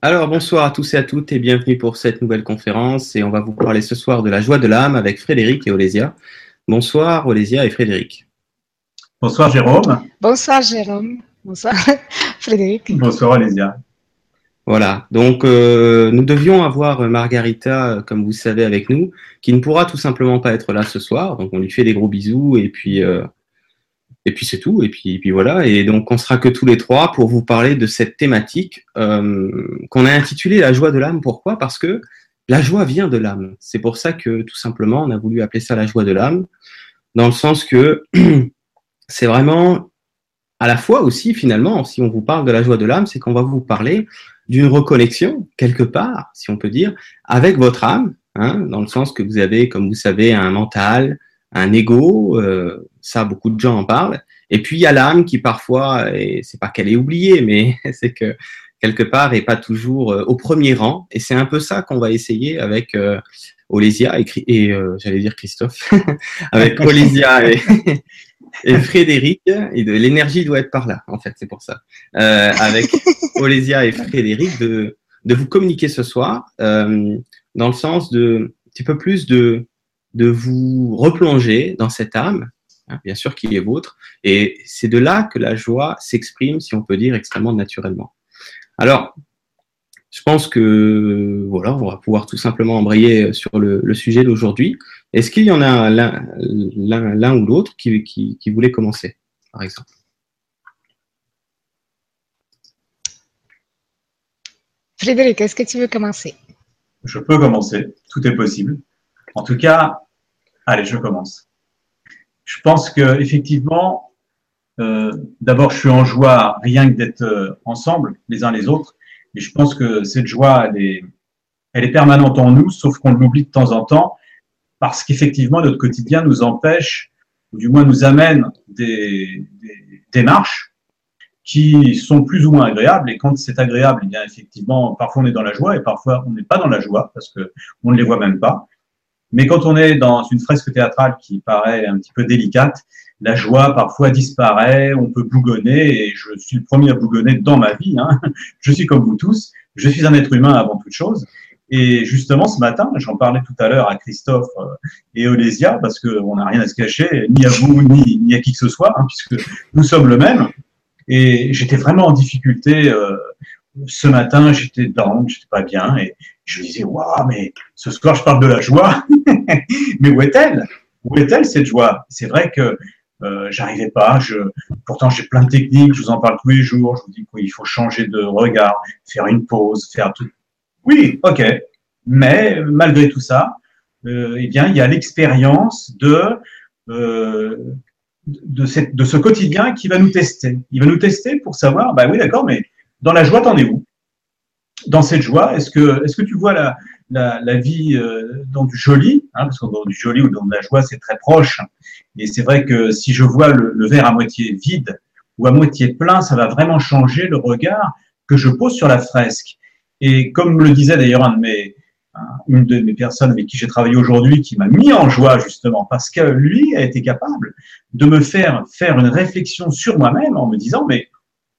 Alors bonsoir à tous et à toutes et bienvenue pour cette nouvelle conférence et on va vous parler ce soir de la joie de l'âme avec Frédéric et Olésia. Bonsoir Olésia et Frédéric. Bonsoir Jérôme. Bonsoir Jérôme. Bonsoir Frédéric. Bonsoir Olésia. Voilà, donc euh, nous devions avoir Margarita, euh, comme vous savez, avec nous, qui ne pourra tout simplement pas être là ce soir. Donc on lui fait des gros bisous et puis euh, et puis c'est tout. Et puis, puis voilà. Et donc on sera que tous les trois pour vous parler de cette thématique euh, qu'on a intitulée la joie de l'âme. Pourquoi? Parce que la joie vient de l'âme. C'est pour ça que tout simplement on a voulu appeler ça la joie de l'âme, dans le sens que c'est vraiment à la fois aussi finalement, si on vous parle de la joie de l'âme, c'est qu'on va vous parler d'une reconnexion quelque part, si on peut dire, avec votre âme, hein, dans le sens que vous avez, comme vous savez, un mental, un ego, euh, ça beaucoup de gens en parlent. Et puis il y a l'âme qui parfois, et c'est pas qu'elle est oubliée, mais c'est que quelque part est pas toujours euh, au premier rang. Et c'est un peu ça qu'on va essayer avec euh, Olésia et, j'allais dire Christophe, avec Olésia et, Frédéric. L'énergie doit être par là, en fait, c'est pour ça. Avec Olésia et Frédéric de de vous communiquer ce soir dans le sens de un petit peu plus de de vous replonger dans cette âme, hein, bien sûr qui est vôtre, et c'est de là que la joie s'exprime, si on peut dire, extrêmement naturellement. Alors, je pense que voilà, on va pouvoir tout simplement embrayer sur le, le sujet d'aujourd'hui. Est-ce qu'il y en a l'un ou l'autre qui, qui, qui voulait commencer, par exemple? Frédéric, est-ce que tu veux commencer? Je peux commencer, tout est possible. En tout cas, Allez, je commence. Je pense que effectivement, euh, d'abord, je suis en joie rien que d'être euh, ensemble, les uns les autres. Et je pense que cette joie, elle est, permanente en nous, sauf qu'on l'oublie de temps en temps, parce qu'effectivement, notre quotidien nous empêche, ou du moins nous amène des, des démarches qui sont plus ou moins agréables. Et quand c'est agréable, eh bien effectivement, parfois on est dans la joie et parfois on n'est pas dans la joie parce que on ne les voit même pas. Mais quand on est dans une fresque théâtrale qui paraît un petit peu délicate, la joie parfois disparaît, on peut bougonner, et je suis le premier à bougonner dans ma vie. Hein. Je suis comme vous tous, je suis un être humain avant toute chose. Et justement, ce matin, j'en parlais tout à l'heure à Christophe euh, et Olésia, parce qu'on n'a rien à se cacher, ni à vous, ni, à qui que ce soit, hein, puisque nous sommes le même. Et j'étais vraiment en difficulté. Euh, ce matin, j'étais down, j'étais pas bien, et je disais, waouh, mais ce soir, je parle de la joie. mais où est-elle? Où est-elle cette joie? C'est vrai que euh, j'arrivais pas. Je, pourtant, j'ai plein de techniques. Je vous en parle tous les jours. Je vous dis qu'il faut changer de regard, faire une pause, faire tout. Oui, ok. Mais malgré tout ça, euh, eh bien, il y a l'expérience de euh, de, cette, de ce quotidien qui va nous tester. Il va nous tester pour savoir, bah oui, d'accord, mais dans la joie, t'en es où? Dans cette joie, est-ce que, est-ce que tu vois la, la, la vie euh, dans du joli, hein, parce que dans du joli ou dans de la joie, c'est très proche. Et c'est vrai que si je vois le, le, verre à moitié vide ou à moitié plein, ça va vraiment changer le regard que je pose sur la fresque. Et comme le disait d'ailleurs un de une de mes personnes avec qui j'ai travaillé aujourd'hui, qui m'a mis en joie justement, parce que lui a été capable de me faire faire une réflexion sur moi-même en me disant, mais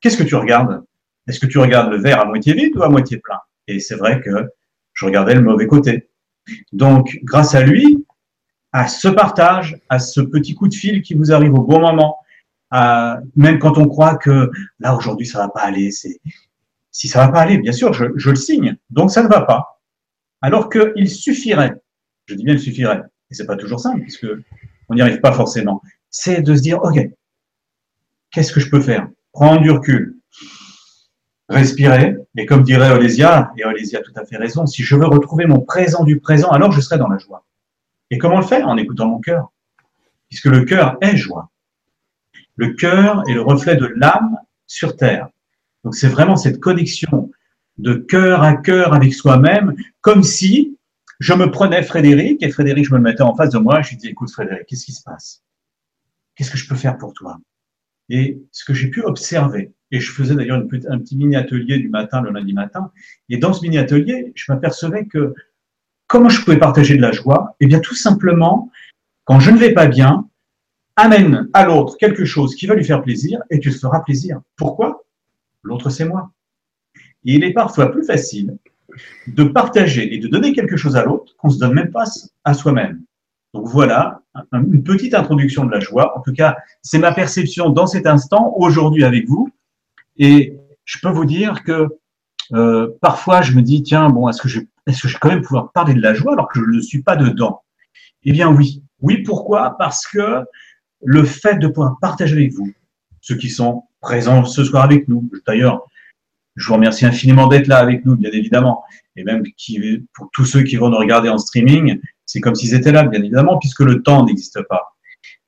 qu'est-ce que tu regardes? Est-ce que tu regardes le verre à moitié vide ou à moitié plein? Et c'est vrai que je regardais le mauvais côté. Donc, grâce à lui, à ce partage, à ce petit coup de fil qui vous arrive au bon moment, même quand on croit que là aujourd'hui ça va pas aller, si ça va pas aller, bien sûr, je, je le signe. Donc ça ne va pas. Alors qu'il suffirait, je dis bien il suffirait, et c'est pas toujours simple puisque on n'y arrive pas forcément. C'est de se dire ok, qu'est-ce que je peux faire? Prendre du recul, respirer. Et comme dirait Olésia, et Olésia a tout à fait raison, si je veux retrouver mon présent du présent, alors je serai dans la joie. Et comment le faire En écoutant mon cœur. Puisque le cœur est joie. Le cœur est le reflet de l'âme sur terre. Donc c'est vraiment cette connexion de cœur à cœur avec soi-même, comme si je me prenais Frédéric et Frédéric, je me le mettais en face de moi, je lui disais, écoute Frédéric, qu'est-ce qui se passe? Qu'est-ce que je peux faire pour toi? Et ce que j'ai pu observer, et je faisais d'ailleurs un petit mini atelier du matin, le lundi matin. Et dans ce mini atelier, je m'apercevais que comment je pouvais partager de la joie? Eh bien, tout simplement, quand je ne vais pas bien, amène à l'autre quelque chose qui va lui faire plaisir et tu te feras plaisir. Pourquoi? L'autre, c'est moi. Et il est parfois plus facile de partager et de donner quelque chose à l'autre qu'on se donne même pas à soi-même. Donc voilà, une petite introduction de la joie. En tout cas, c'est ma perception dans cet instant, aujourd'hui avec vous. Et je peux vous dire que euh, parfois, je me dis, tiens, bon, est-ce que je, est-ce que je vais quand même pouvoir parler de la joie alors que je ne suis pas dedans? Eh bien, oui. Oui, pourquoi? Parce que le fait de pouvoir partager avec vous, ceux qui sont présents ce soir avec nous, d'ailleurs, je vous remercie infiniment d'être là avec nous, bien évidemment, et même qui, pour tous ceux qui vont nous regarder en streaming, c'est comme s'ils étaient là, bien évidemment, puisque le temps n'existe pas.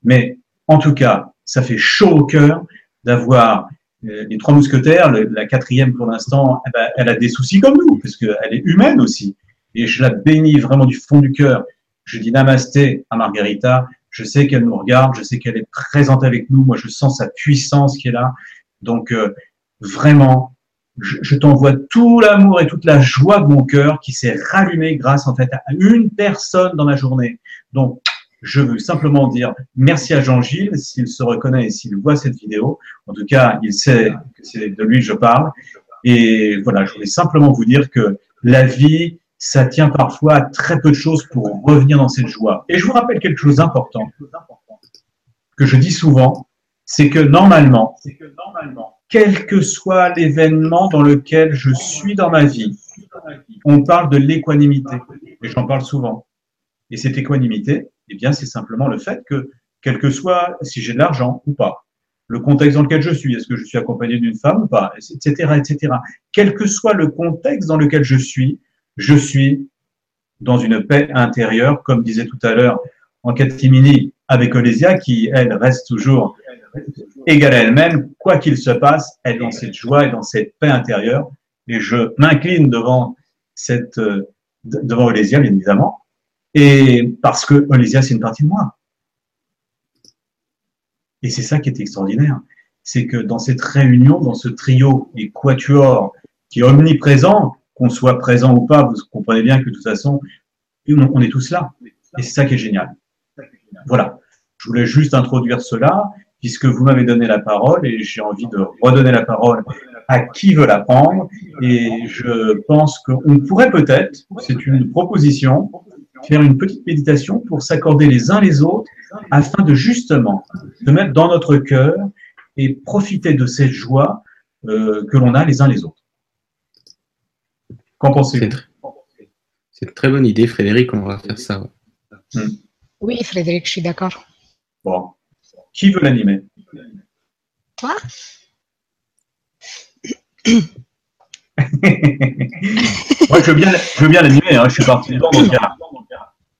Mais en tout cas, ça fait chaud au cœur d'avoir les trois mousquetaires, la quatrième pour l'instant, eh ben, elle a des soucis comme nous, parce qu'elle est humaine aussi. Et je la bénis vraiment du fond du cœur. Je dis namasté à Margarita. Je sais qu'elle nous regarde, je sais qu'elle est présente avec nous. Moi, je sens sa puissance qui est là. Donc, euh, vraiment, je, je t'envoie tout l'amour et toute la joie de mon cœur qui s'est rallumé grâce en fait à une personne dans ma journée. Donc, je veux simplement dire merci à Jean-Gilles s'il se reconnaît et s'il voit cette vidéo. En tout cas, il sait que c'est de lui que je parle. Et voilà, je voulais simplement vous dire que la vie, ça tient parfois à très peu de choses pour revenir dans cette joie. Et je vous rappelle quelque chose d'important que je dis souvent, c'est que normalement, quel que soit l'événement dans lequel je suis dans ma vie, on parle de l'équanimité. Et j'en parle souvent. Et cette équanimité, eh bien, c'est simplement le fait que, quel que soit si j'ai de l'argent ou pas, le contexte dans lequel je suis, est-ce que je suis accompagné d'une femme ou pas, etc., etc. Quel que soit le contexte dans lequel je suis, je suis dans une paix intérieure, comme disait tout à l'heure en catimini avec Olésia, qui, elle, reste toujours égale à elle-même, quoi qu'il se passe, elle est dans cette joie et dans cette paix intérieure. Et je m'incline devant cette, euh, devant Olésia, bien évidemment, et parce que Olysia, c'est une partie de moi. Et c'est ça qui est extraordinaire. C'est que dans cette réunion, dans ce trio et quatuor qui est omniprésent, qu'on soit présent ou pas, vous comprenez bien que de toute façon, on est tous là. Et c'est ça qui est génial. Voilà. Je voulais juste introduire cela, puisque vous m'avez donné la parole et j'ai envie de redonner la parole à qui veut la prendre. Et je pense qu'on pourrait peut-être, c'est une proposition, faire une petite méditation pour s'accorder les uns les autres afin de justement se mettre dans notre cœur et profiter de cette joie euh, que l'on a les uns les autres. Qu'en pensez-vous? C'est une très bonne idée, Frédéric, on va faire ça. Hmm. Oui, Frédéric, je suis d'accord. Bon. Qui veut l'animer? Toi? Moi, je veux bien, je veux bien l'animer. Hein. Je suis parti dedans, donc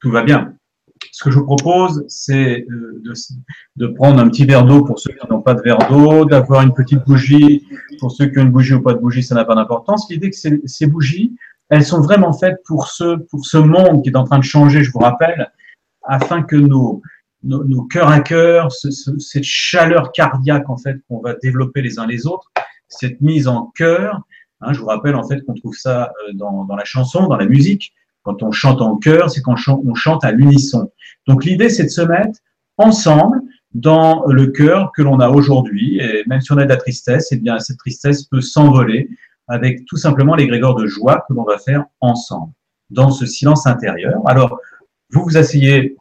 tout va bien. Ce que je vous propose, c'est euh, de, prendre un petit verre d'eau pour ceux qui n'ont pas de verre d'eau, d'avoir une petite bougie pour ceux qui ont une bougie ou pas de bougie, ça n'a pas d'importance. L'idée que ces, bougies, elles sont vraiment faites pour ce, monde qui est en train de changer, je vous rappelle, afin que nos, nos, cœurs à cœur, ce, cette chaleur cardiaque en fait qu'on va développer les uns les autres, cette mise en cœur, Hein, je vous rappelle en fait qu'on trouve ça euh, dans, la chanson, dans la musique. Quand on chante en chœur, c'est quand on chante à l'unisson. Donc l'idée, c'est de se mettre ensemble dans le cœur que l'on a aujourd'hui. Et même si on a de la tristesse, eh bien cette tristesse peut s'envoler avec tout simplement les grégores de joie que l'on va faire ensemble, dans ce silence intérieur. Alors, vous vous asseyez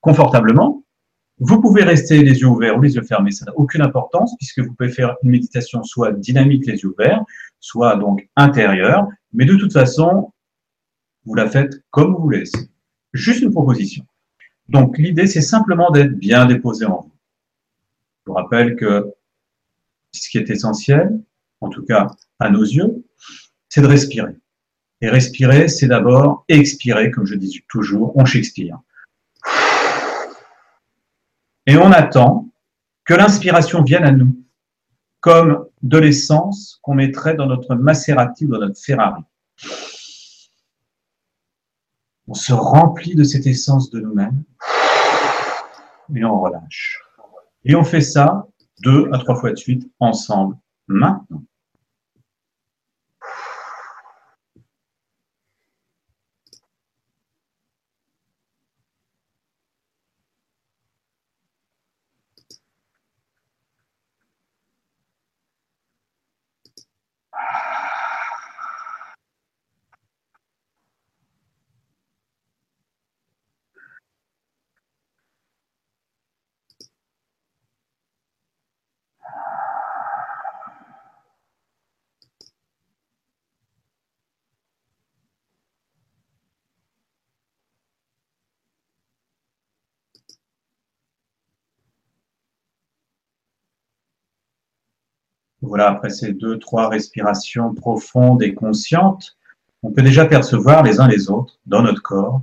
confortablement, vous pouvez rester les yeux ouverts ou les yeux fermés, ça n'a aucune importance puisque vous pouvez faire une méditation soit dynamique les yeux ouverts, soit donc intérieure, mais de toute façon, vous la faites comme vous voulez. Juste une proposition. Donc l'idée, c'est simplement d'être bien déposé en vous. Je vous rappelle que ce qui est essentiel, en tout cas à nos yeux, c'est de respirer. Et respirer, c'est d'abord expirer, comme je dis toujours, on Shakespeare et on attend que l'inspiration vienne à nous, comme de l'essence qu'on mettrait dans notre Maserati ou dans notre Ferrari. On se remplit de cette essence de nous-mêmes et on relâche. Et on fait ça deux à trois fois de suite ensemble, maintenant. Après ces deux, trois respirations profondes et conscientes, on peut déjà percevoir les uns les autres dans notre corps.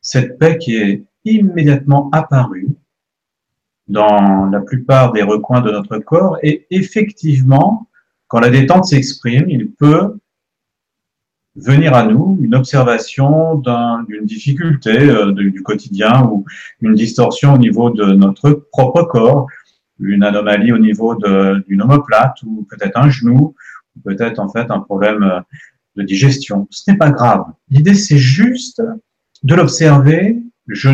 Cette paix qui est immédiatement apparue dans la plupart des recoins de notre corps et effectivement, quand la détente s'exprime, il peut venir à nous une observation d'une difficulté euh, du quotidien ou une distorsion au niveau de notre propre corps, une anomalie au niveau d'une omoplate ou peut-être un genou, ou peut-être en fait un problème euh, de digestion. Ce n'est pas grave. L'idée c'est juste de l'observer. Je,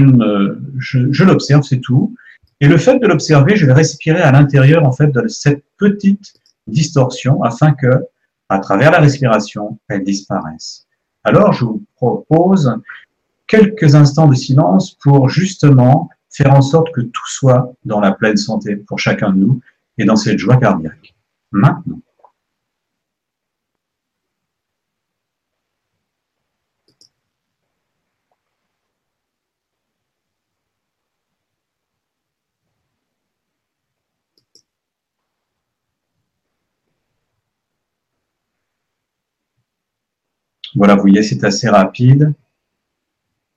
je, l'observe, c'est tout. Et le fait de l'observer, je vais respirer à l'intérieur en fait de cette petite distorsion afin que à travers la respiration, elles disparaissent. Alors, je vous propose quelques instants de silence pour justement faire en sorte que tout soit dans la pleine santé pour chacun de nous et dans cette joie cardiaque. Maintenant. Voilà, vous voyez, c'est assez rapide.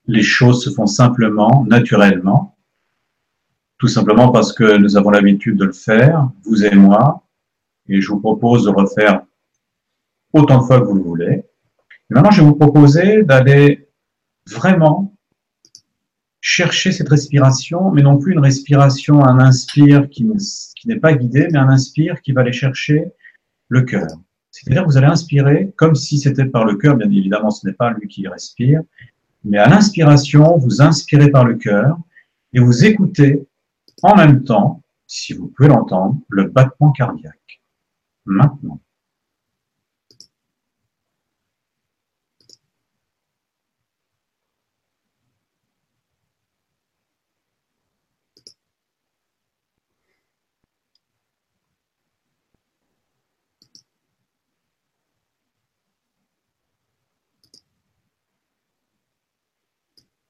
Les choses se font simplement, naturellement, tout simplement parce que nous avons l'habitude de le faire, vous et moi, et je vous propose de refaire autant de fois que vous le voulez. Maintenant, je vais vous proposer d'aller vraiment chercher cette respiration, mais non plus une respiration, un inspire qui, qui n'est pas guidé, mais un inspire qui va aller chercher le cœur. C'est-à-dire que vous allez inspirer comme si c'était par le cœur, bien évidemment ce n'est pas lui qui respire, mais à l'inspiration, vous inspirez par le cœur et vous écoutez en même temps, si vous pouvez l'entendre, le battement cardiaque. Maintenant.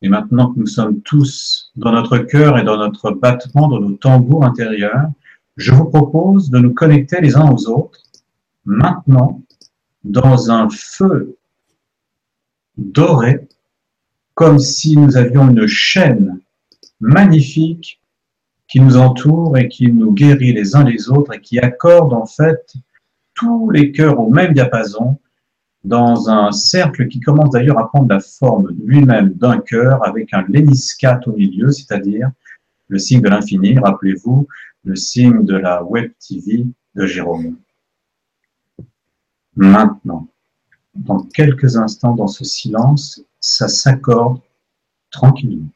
Et maintenant que nous sommes tous dans notre cœur et dans notre battement, dans nos tambours intérieurs, je vous propose de nous connecter les uns aux autres, maintenant, dans un feu doré, comme si nous avions une chaîne magnifique qui nous entoure et qui nous guérit les uns les autres et qui accorde en fait tous les cœurs au même diapason dans un cercle qui commence d'ailleurs à prendre la forme lui-même d'un cœur avec un léniscate au milieu, c'est-à-dire le signe de l'infini, rappelez-vous, le signe de la web TV de Jérôme. Maintenant, dans quelques instants, dans ce silence, ça s'accorde tranquillement.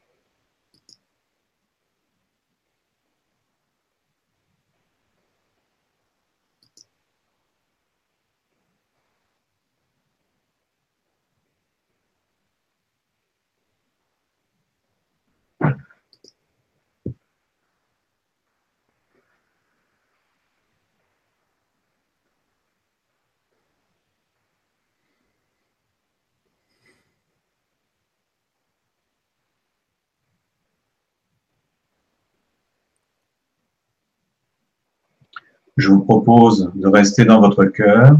Je vous propose de rester dans votre cœur,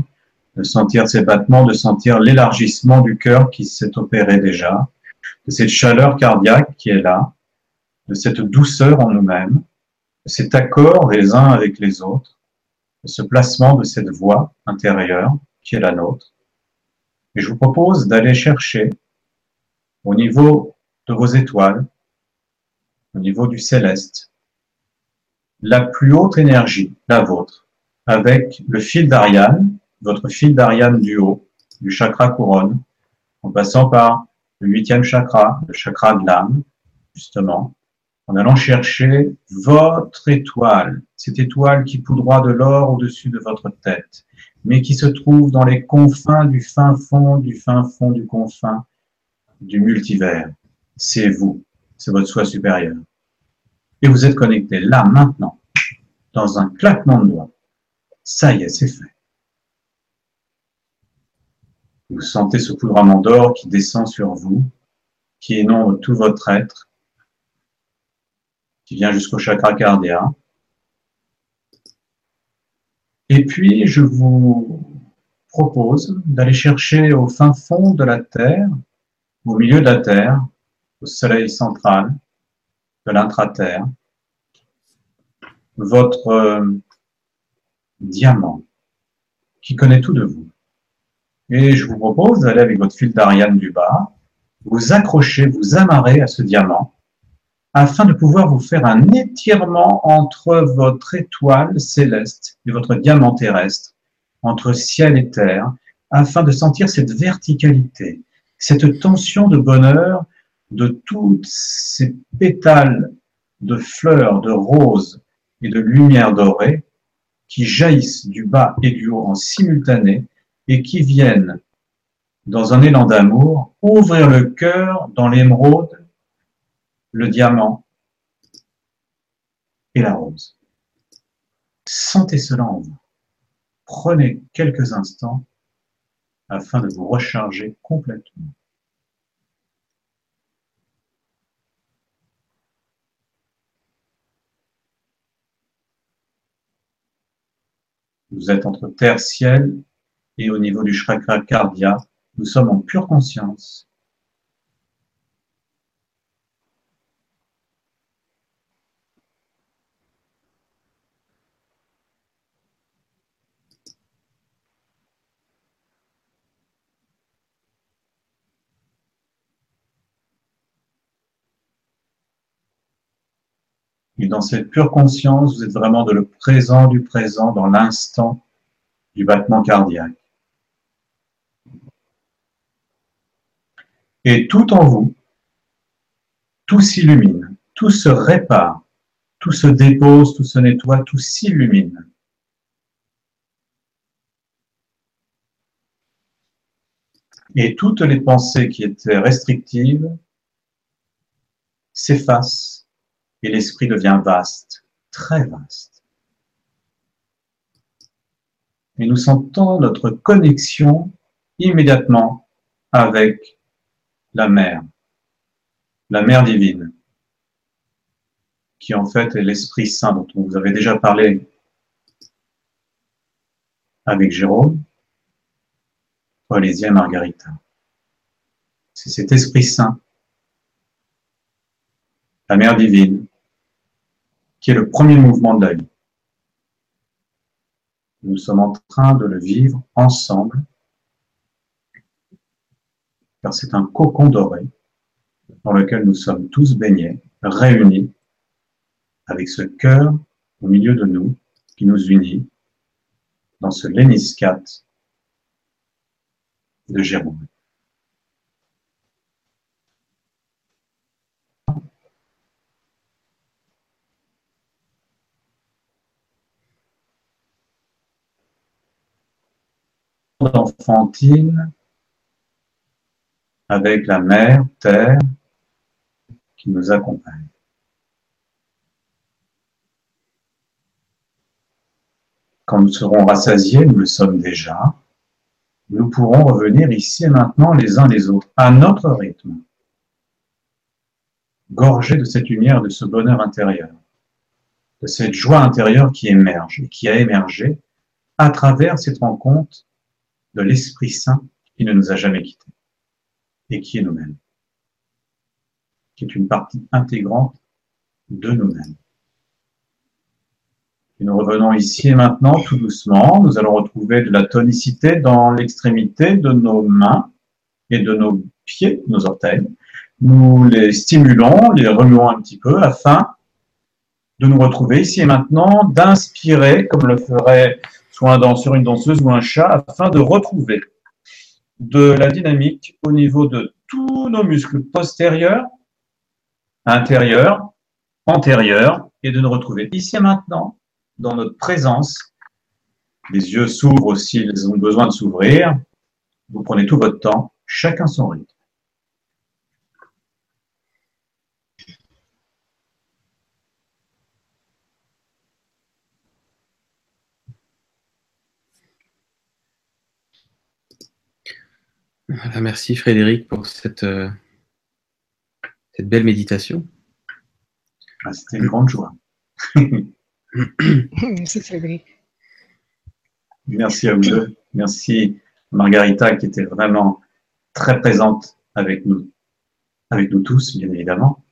de sentir ces battements, de sentir l'élargissement du cœur qui s'est opéré déjà, de cette chaleur cardiaque qui est là, de cette douceur en nous-mêmes, de cet accord les uns avec les autres, de ce placement de cette voix intérieure qui est la nôtre. Et je vous propose d'aller chercher au niveau de vos étoiles, au niveau du céleste, la plus haute énergie, la vôtre, avec le fil d'Ariane, votre fil d'Ariane du haut, du chakra couronne, en passant par le huitième chakra, le chakra de l'âme, justement, en allant chercher votre étoile, cette étoile qui poudroie de l'or au-dessus de votre tête, mais qui se trouve dans les confins du fin fond, du fin fond du confin du multivers. C'est vous, c'est votre soi supérieur et vous êtes connecté là, maintenant, dans un claquement de doigts. Ça y est, c'est fait. Vous sentez ce poudroiement d'or qui descend sur vous, qui inonde tout votre être, qui vient jusqu'au chakra cardiaque. Et puis, je vous propose d'aller chercher au fin fond de la Terre, au milieu de la Terre, au Soleil central de l'intra-Terre, votre euh, diamant qui connaît tout de vous. Et je vous propose d'aller avec votre fil d'Ariane du bas, vous accrocher, vous amarrer à ce diamant, afin de pouvoir vous faire un étirement entre votre étoile céleste et votre diamant terrestre, entre ciel et terre, afin de sentir cette verticalité, cette tension de bonheur de toutes ces pétales de fleurs, de roses et de lumière dorée qui jaillissent du bas et du haut en simultané et qui viennent, dans un élan d'amour, ouvrir le cœur dans l'émeraude, le diamant et la rose. Sentez cela en vous. Prenez quelques instants afin de vous recharger complètement. Vous êtes entre terre, ciel et au niveau du chakra cardia, nous sommes en pure conscience. Dans cette pure conscience, vous êtes vraiment de le présent du présent, dans l'instant du battement cardiaque. Et tout en vous, tout s'illumine, tout se répare, tout se dépose, tout se nettoie, tout s'illumine. Et toutes les pensées qui étaient restrictives s'effacent et l'esprit devient vaste, très vaste. Et nous sentons notre connexion immédiatement avec la mère, la mère divine, qui en fait est l'Esprit Saint dont on vous avait déjà parlé avec Jérôme, Olésia Margarita. C'est cet Esprit Saint, la mère divine, qui est le premier mouvement de la. Nous sommes en train de le vivre ensemble car c'est un cocon doré dans lequel nous sommes tous baignés, réunis, avec ce cœur au milieu de nous qui nous unit dans ce léniscat de Jérôme. Enfantine avec la mère, terre, qui nous accompagne. Quand nous serons rassasiés, nous le sommes déjà, nous pourrons revenir ici et maintenant les uns les autres, à notre rythme, gorgés de cette lumière, de ce bonheur intérieur, de cette joie intérieure qui émerge et qui a émergé à travers cette rencontre de l'Esprit Saint qui ne nous a jamais quittés et qui est nous-mêmes, qui est une partie intégrante de nous-mêmes. Et nous revenons ici et maintenant tout doucement. Nous allons retrouver de la tonicité dans l'extrémité de nos mains et de nos pieds, nos orteils. Nous les stimulons, les remuons un petit peu afin de nous retrouver ici et maintenant, d'inspirer comme le ferait soit un danseur, une danseuse ou un chat, afin de retrouver de la dynamique au niveau de tous nos muscles postérieurs, intérieurs, antérieurs, et de nous retrouver ici et maintenant dans notre présence. Les yeux s'ouvrent aussi, ils ont besoin de s'ouvrir. Vous prenez tout votre temps, chacun son rythme. Merci Frédéric pour cette, euh, cette belle méditation. Ah, c'était une grande joie. merci Frédéric. Merci à vous deux. Merci Margarita qui était vraiment très présente avec nous, avec nous tous, bien évidemment.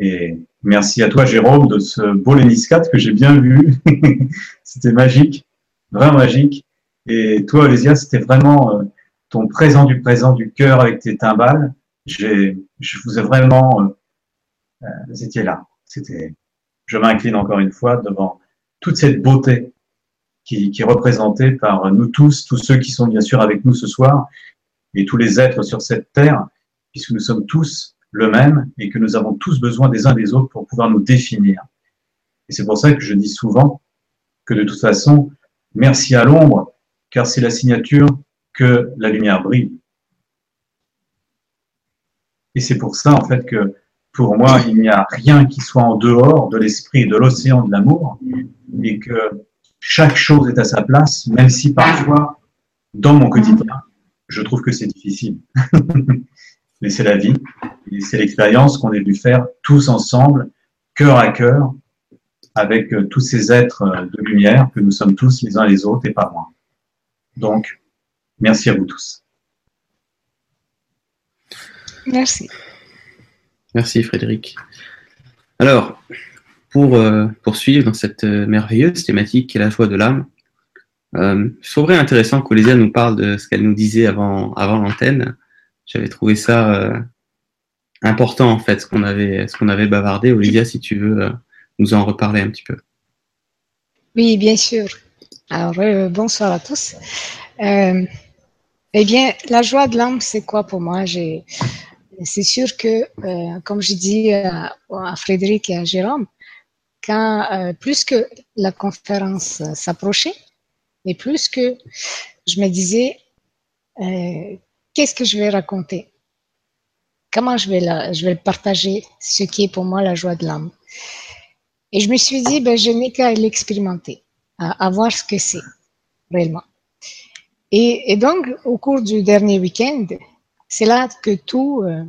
Et merci à toi, Jérôme, de ce beau Léniscat que j'ai bien vu. c'était magique, vraiment magique. Et toi, Olésia, c'était vraiment euh, ton présent du présent du cœur avec tes timbales. J'ai, je vous ai vraiment, euh, euh, vous étiez là. C'était, je m'incline encore une fois devant toute cette beauté qui, qui est représentée par nous tous, tous ceux qui sont bien sûr avec nous ce soir, et tous les êtres sur cette terre, puisque nous sommes tous le même et que nous avons tous besoin des uns des autres pour pouvoir nous définir. Et c'est pour ça que je dis souvent que de toute façon, merci à l'ombre, car c'est la signature que la lumière brille. Et c'est pour ça, en fait, que pour moi, il n'y a rien qui soit en dehors de l'esprit de l'océan de l'amour, et que chaque chose est à sa place, même si parfois, dans mon quotidien, je trouve que c'est difficile. Mais c'est la vie, et c'est l'expérience qu'on est dû faire tous ensemble, cœur à cœur, avec euh, tous ces êtres euh, de lumière que nous sommes tous les uns les autres et pas moins. Donc, merci à vous tous. Merci. Merci Frédéric. Alors, pour euh, poursuivre dans cette merveilleuse thématique qui est la joie de l'âme, euh, je trouverais intéressant qu'Olésia nous parle de ce qu'elle nous disait avant, avant l'antenne. J'avais trouvé ça euh, important en fait, ce qu'on avait, ce qu'on avait bavardé. Olivia, si tu veux euh, nous en reparler un petit peu. Oui, bien sûr. Alors, euh, bonsoir à tous. Euh, eh bien, la joie de l'âme, c'est quoi pour moi? C'est sûr que, euh, comme je dis à, Frédéric et à Jérôme, quand plus que la conférence s'approchait, et plus que je me disais, qu'est-ce que je vais raconter? Comment je vais, partager ce qui est pour moi la joie de l'âme? Et je me suis dit, ben, je n'ai qu'à l'expérimenter, à, voir ce que c'est réellement. Et, et, donc, au cours du dernier week-end, c'est là que tout, euh,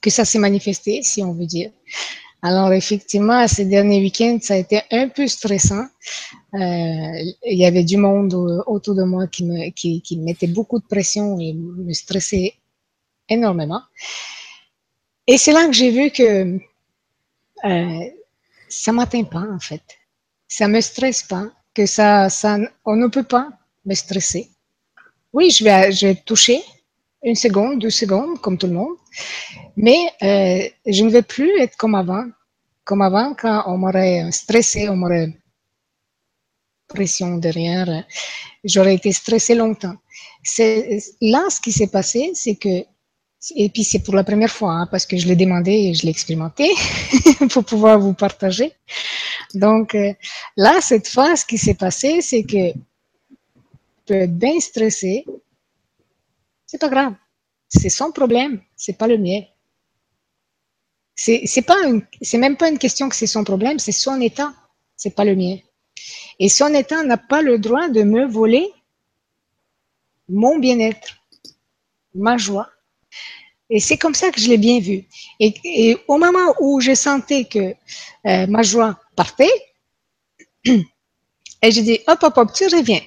que ça s'est manifesté, si on veut dire. Alors, effectivement, ces derniers week-ends, ça a été un peu stressant. Euh, il y avait du monde autour de moi qui me, qui, qui mettait beaucoup de pression et me stressait énormément. Et c'est là que j'ai vu que euh, ça m'atteint pas, en fait. Ça me stresse pas, que ça, ça, on ne peut pas me stresser. Oui, je vais, toucher une seconde, deux secondes, comme tout le monde, mais euh, je ne vais plus être comme avant. Comme avant, quand on m'aurait stressé, on m'aurait pression derrière, j'aurais été stressé longtemps. Là ce qui s'est passé, c'est que et puis c'est pour la première fois, hein, parce que je l'ai demandé et je l'ai expérimenté pour pouvoir vous partager. Donc euh, là, cette fois, ce qui s'est passé, c'est que je peux être bien stressé. C'est pas grave. C'est son problème. C'est pas le mien. C'est, c'est c'est même pas une question que c'est son problème, c'est son état. C'est pas le mien. Et son état n'a pas le droit de me voler mon bien-être, ma joie, et c'est comme ça que je l'ai bien vu. Et, au moment où je sentais que euh, ma joie partait, et je dis, hop, hop, hop, tu reviens.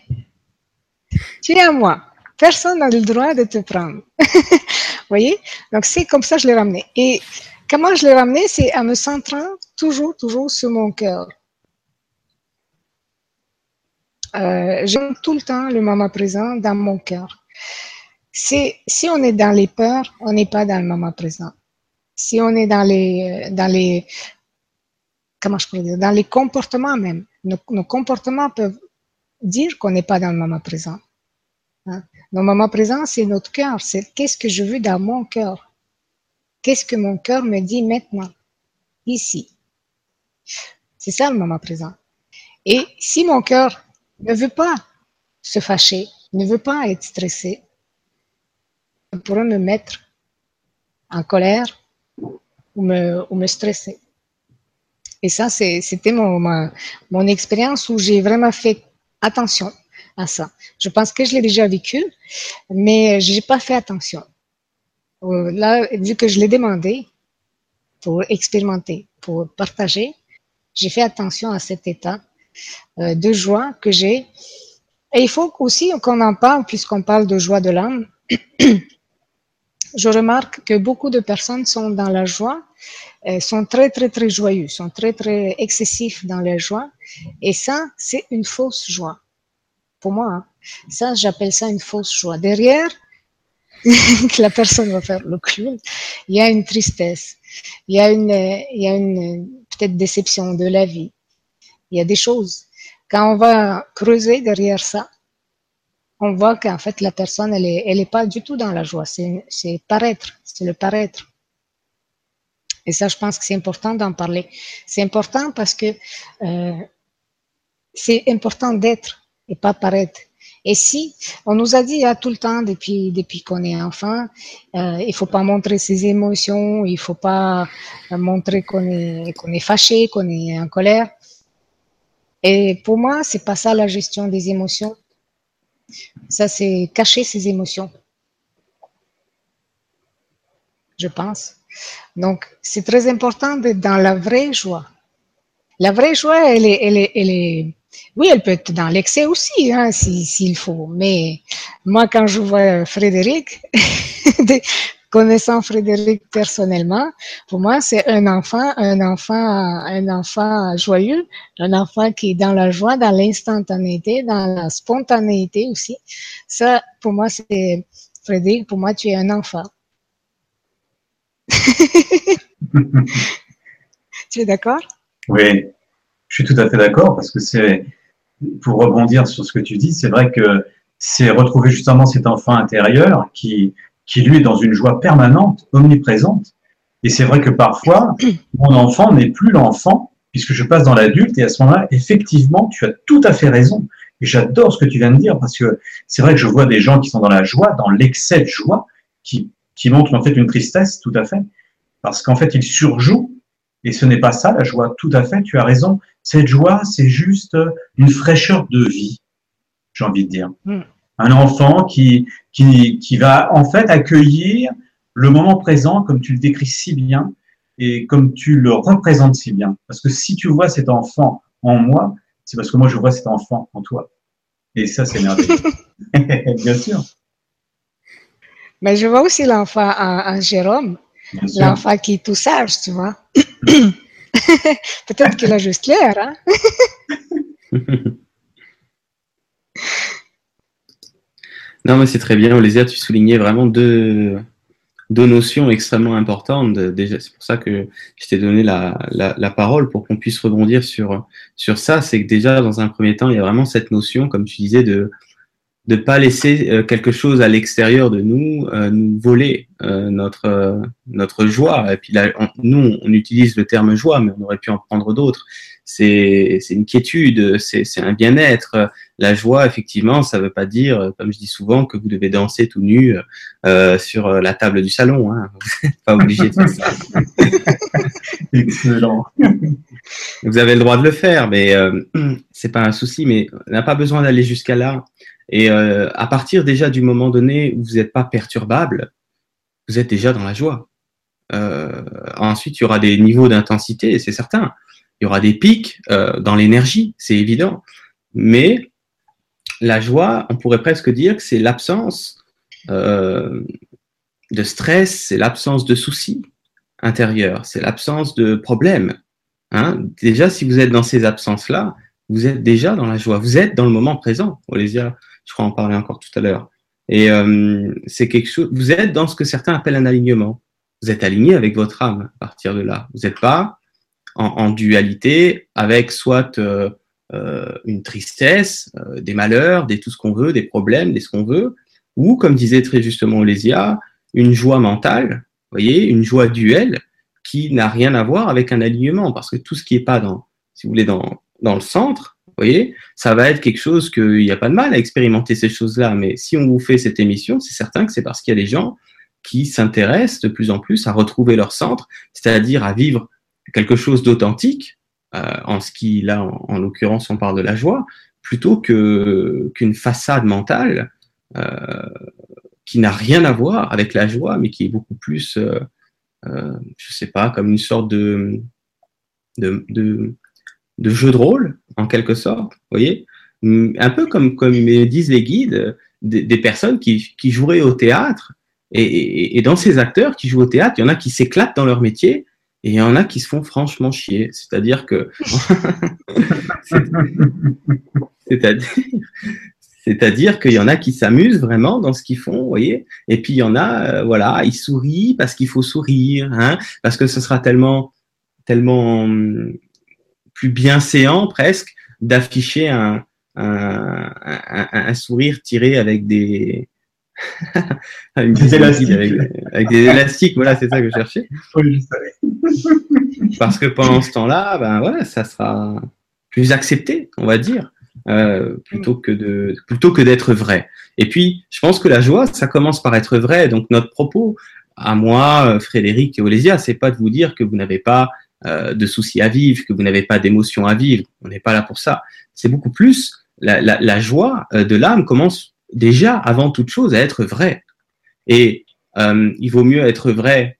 Tu es à moi. Personne n'a le droit de te prendre. Vous voyez? Donc c'est comme ça que je l'ai ramené. Et comment je l'ai ramené? C'est en me centrant toujours, toujours sur mon cœur. Euh, J'aime tout le temps le moment présent dans mon cœur si on est dans les peurs, on n'est pas dans le moment présent. Si on est dans les, dans les, comment je pourrais dire, dans les comportements même, nos, nos comportements peuvent dire qu'on n'est pas dans le moment présent. Hein? Le moment présent, c'est notre cœur. C'est qu'est-ce que je veux dans mon cœur? Qu'est-ce que mon cœur me dit maintenant, ici. C'est ça le moment présent. Et si mon cœur ne veut pas se fâcher, ne veut pas être stressé, pourrait me mettre en colère ou me, ou me stresser. Et ça, c'était mon, mon expérience où j'ai vraiment fait attention à ça. Je pense que je l'ai déjà vécu, mais j'ai pas fait attention. Euh, là, vu que je l'ai demandé pour expérimenter, pour partager, j'ai fait attention à cet état euh, de joie que j'ai Et il faut aussi qu'on en parle, puisqu'on parle de joie de l'âme. Je remarque que beaucoup de personnes sont dans la joie, euh, sont très, très, très joyeux, sont très, très excessifs dans leur joie. Et ça, c'est une fausse joie. Pour moi, hein. ça, j'appelle ça une fausse joie. Derrière, que la personne va faire le clown, il y a une tristesse, il y a une, il y a une peut-être déception de la vie. Il y a des choses. Quand on va creuser derrière ça, on voit qu'en fait la personne elle est, elle est pas du tout dans la joie. C'est, c'est paraître, c'est le paraître. Et ça, je pense que c'est important d'en parler. C'est important parce que euh, c'est important d'être et pas paraître. Et si on nous a dit à tout le temps depuis depuis qu'on est enfant, euh, il faut pas montrer ses émotions, il faut pas montrer qu'on est qu'on est fâché, qu'on est en colère. Et pour moi, c'est pas ça la gestion des émotions. Ça, c'est cacher ses émotions. Je pense. Donc, c'est très important d'être dans la vraie joie. La vraie joie, elle est, elle est, elle est, oui, elle peut être dans l'excès aussi, hein, s'il faut. Mais moi, quand je vois Frédéric, connaissant Frédéric personnellement, pour moi, c'est un enfant, un enfant, un enfant joyeux, un enfant qui est dans la joie, dans l'instantanéité, dans la spontanéité aussi. Ça, pour moi, c'est Frédéric, pour moi, tu es un enfant. tu es d'accord? Oui, je suis tout à fait d'accord parce que c'est, pour rebondir sur ce que tu dis, c'est vrai que c'est retrouver justement cet enfant intérieur qui, qui lui est dans une joie permanente, omniprésente. Et c'est vrai que parfois, mon enfant n'est plus l'enfant, puisque je passe dans l'adulte, et à ce moment-là, effectivement, tu as tout à fait raison. Et j'adore ce que tu viens de dire, parce que c'est vrai que je vois des gens qui sont dans la joie, dans l'excès de joie, qui, qui montrent en fait une tristesse, tout à fait, parce qu'en fait, ils surjouent, et ce n'est pas ça la joie, tout à fait, tu as raison. Cette joie, c'est juste une fraîcheur de vie, j'ai envie de dire. Hmm un enfant qui, qui, qui va en fait accueillir le moment présent comme tu le décris si bien et comme tu le représentes si bien. Parce que si tu vois cet enfant en moi, c'est parce que moi je vois cet enfant en toi. Et ça, c'est merveilleux. bien sûr. Mais je vois aussi l'enfant en, Jérôme, l'enfant qui est tout sage, tu vois. Peut-être qu'il a juste l'air, hein? Non, mais c'est très bien. Olésia, tu soulignais vraiment deux, deux notions extrêmement importantes. Déjà, c'est pour ça que je t'ai donné la, la, parole pour qu'on puisse rebondir sur, sur ça. C'est que déjà, dans un premier temps, il y a vraiment cette notion, comme tu disais, de ne pas laisser euh, quelque chose à l'extérieur de nous euh, nous voler euh, notre, notre joie. Et puis là, nous, on utilise le terme joie, mais on aurait pu en prendre d'autres. C'est une quiétude, c'est un bien-être, la joie, effectivement, ça ne veut pas dire, comme je dis souvent, que vous devez danser tout nu euh, sur la table du salon. Hein. Vous n'êtes pas obligé de faire ça. Excellent. Vous avez le droit de le faire, mais euh, c'est pas un souci. Mais on n'a pas besoin d'aller jusqu'à là. Et euh, à partir déjà du moment donné où vous n'êtes pas perturbable, vous êtes déjà dans la joie. Euh, ensuite, il y aura des niveaux d'intensité, c'est certain. Il y aura des pics euh, dans l'énergie, c'est évident. Mais la joie, on pourrait presque dire que c'est l'absence de stress, c'est l'absence de soucis intérieurs, c'est l'absence de problèmes. Hein. Déjà, si vous êtes dans ces absences-là, vous êtes déjà dans la joie, vous êtes dans le moment présent. Je crois en parler encore tout à l'heure. Et euh, c'est quelque chose. Vous êtes dans ce que certains appellent un alignement. Vous êtes aligné avec votre âme à partir de là. Vous n'êtes pas en, dualité avec soit euh, euh, une tristesse, euh, des malheurs, des tout ce qu'on veut, des problèmes, des ce qu'on veut, ou comme disait très justement Olésia, une joie mentale, voyez, une joie duelle qui n'a rien à voir avec un alignement, parce que tout ce qui n'est pas dans, si vous voulez, dans, dans le centre, voyez, ça va être quelque chose qu'il n'y a pas de mal à expérimenter ces choses-là, mais si on vous fait cette émission, c'est certain que c'est parce qu'il y a des gens qui s'intéressent de plus en plus à retrouver leur centre, c'est-à-dire à vivre quelque chose d'authentique, euh, en ce qui, là, en, l'occurrence, on parle de la joie, plutôt que qu'une façade mentale euh, qui n'a rien à voir avec la joie, mais qui est beaucoup plus, euh, euh je sais pas, comme une sorte de, de, jeu de rôle, en quelque sorte, vous voyez un peu comme, comme disent les guides, des, personnes qui, qui, joueraient au théâtre. Et, et, dans ces acteurs qui jouent au théâtre, il y en a qui s'éclatent dans leur métier et il y en a qui se font franchement chier. C'est-à-dire que. C'est-à-dire. C'est-à-dire qu'il y en a qui s'amusent vraiment dans ce qu'ils font, vous voyez. Et puis il y en a, euh, voilà, ils sourient parce qu'il faut sourire, hein, parce que ce sera tellement, tellement hum, plus bienséant presque d'afficher un, un, un, sourire tiré avec des, avec, des élastiques. Avec, des élastiques, voilà, c'est ça que je cherchais. Parce que pendant ce temps-là, ben voilà, ça sera plus accepté, on va dire. Euh, plutôt que de plutôt que d'être vrai. Et puis, je pense que la joie, ça commence par être vrai. Donc, notre propos à moi, euh, Frédéric et Olésia, c'est pas de vous dire que vous n'avez pas euh, de soucis à vivre, que vous n'avez pas d'émotions à vivre. On n'est pas là pour ça. C'est beaucoup plus la, la, la joie de l'âme commence déjà avant toute chose à être vrai. Et euh, il vaut mieux être vrai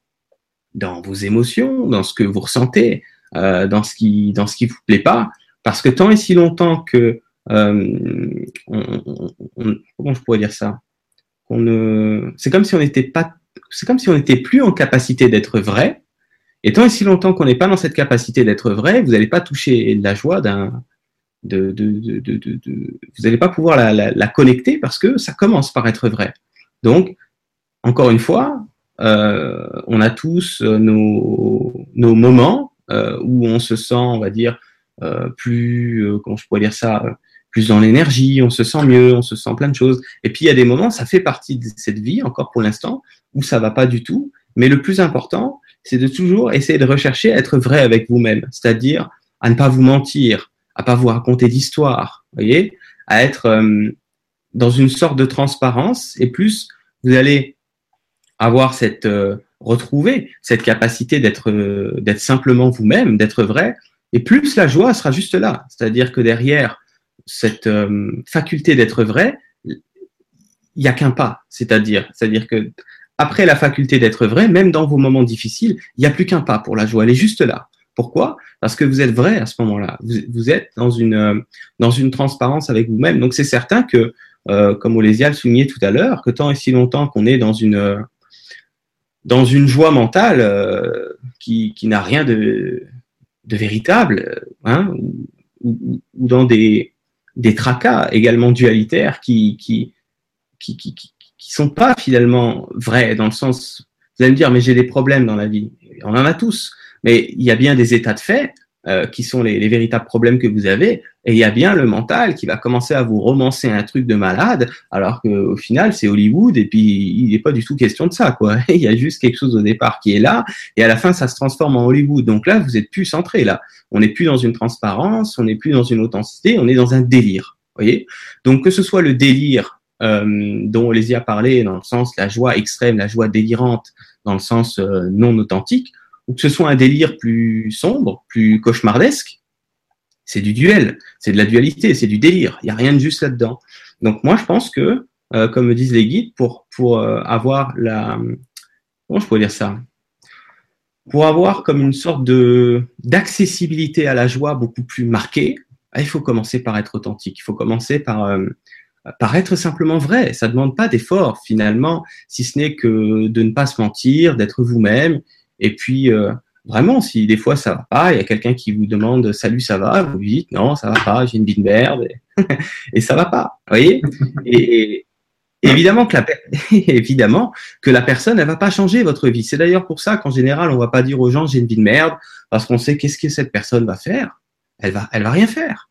dans vos émotions, dans ce que vous ressentez, euh, dans ce qui dans ce qui vous plaît pas, parce que tant et si longtemps que euh, comment je pourrais dire ça? On c'est comme si on n'était pas, c'est comme si on n'était plus en capacité d'être vrai. Et tant et si longtemps qu'on n'est pas dans cette capacité d'être vrai, vous n'allez pas toucher la joie d'un, de, vous n'allez pas pouvoir la, connecter parce que ça commence par être vrai. Donc, encore une fois, euh, on a tous nos, nos moments euh, où on se sent, on va dire, euh, plus, euh, comment je pourrais dire ça, plus dans l'énergie, on se sent mieux, on se sent plein de choses. Et puis il y a des moments, ça fait partie de cette vie encore pour l'instant, où ça va pas du tout. Mais le plus important, c'est de toujours essayer de rechercher à être vrai avec vous-même, c'est-à-dire à ne pas vous mentir, à pas vous raconter d'histoire, voyez, à être euh, dans une sorte de transparence. Et plus vous allez avoir cette euh, retrouver cette capacité d'être euh, d'être simplement vous-même, d'être vrai, et plus la joie sera juste là. C'est-à-dire que derrière cette faculté d'être vrai, il n'y a qu'un pas. C'est-à-dire, c'est-à-dire que après la faculté d'être vrai, même dans vos moments difficiles, il n'y a plus qu'un pas pour la joie. Elle est juste là. Pourquoi? Parce que vous êtes vrai à ce moment-là. Vous, êtes dans une euh, dans une transparence avec vous-même. Donc c'est certain que, euh, comme Olésia le soulignait tout à l'heure, que tant et si longtemps qu'on est dans une dans une joie mentale euh, qui, qui n'a rien de, de véritable, hein, ou, ou, dans des, des tracas également dualitaires qui qui, qui, qui, qui, sont pas finalement vrais dans le sens, vous allez me dire, mais j'ai des problèmes dans la vie. On en a tous, mais il y a bien des états de fait euh, qui sont les, les, véritables problèmes que vous avez, et il y a bien le mental qui va commencer à vous romancer un truc de malade, alors qu'au final c'est Hollywood et puis il n'est pas du tout question de ça, quoi. Il y a juste quelque chose au départ qui est là, et à la fin ça se transforme en Hollywood. Donc là vous êtes plus centré là, on n'est plus dans une transparence, on n'est plus dans une authenticité, on est dans un délire, voyez? Donc que ce soit le délire euh, dont les y a parlé dans le sens la joie extrême, la joie délirante, dans le sens euh, non authentique ou que ce soit un délire plus sombre, plus cauchemardesque, c'est du duel, c'est de la dualité, c'est du délire. Il n'y a rien de juste là-dedans. Donc moi, je pense que, euh, comme me disent les guides, pour, pour euh, avoir la... Comment je pourrais dire ça? Pour avoir comme une sorte de d'accessibilité à la joie beaucoup plus marquée, ah, il faut commencer par être authentique. Il faut commencer par, par être simplement vrai. Ça ne demande pas d'effort finalement, si ce n'est que de ne pas se mentir, d'être vous-même et puis, euh, vraiment, si des fois ça va pas, il y a quelqu'un qui vous demande salut, ça va, vous dites non, ça va pas, j'ai une vie de merde, et, ça va pas, vous voyez? Et, évidemment que la évidemment que la personne elle va pas changer votre vie. C'est d'ailleurs pour ça qu'en général on va pas dire aux gens j'ai une vie de merde parce qu'on sait qu'est-ce que cette personne va faire. Elle va elle va rien faire.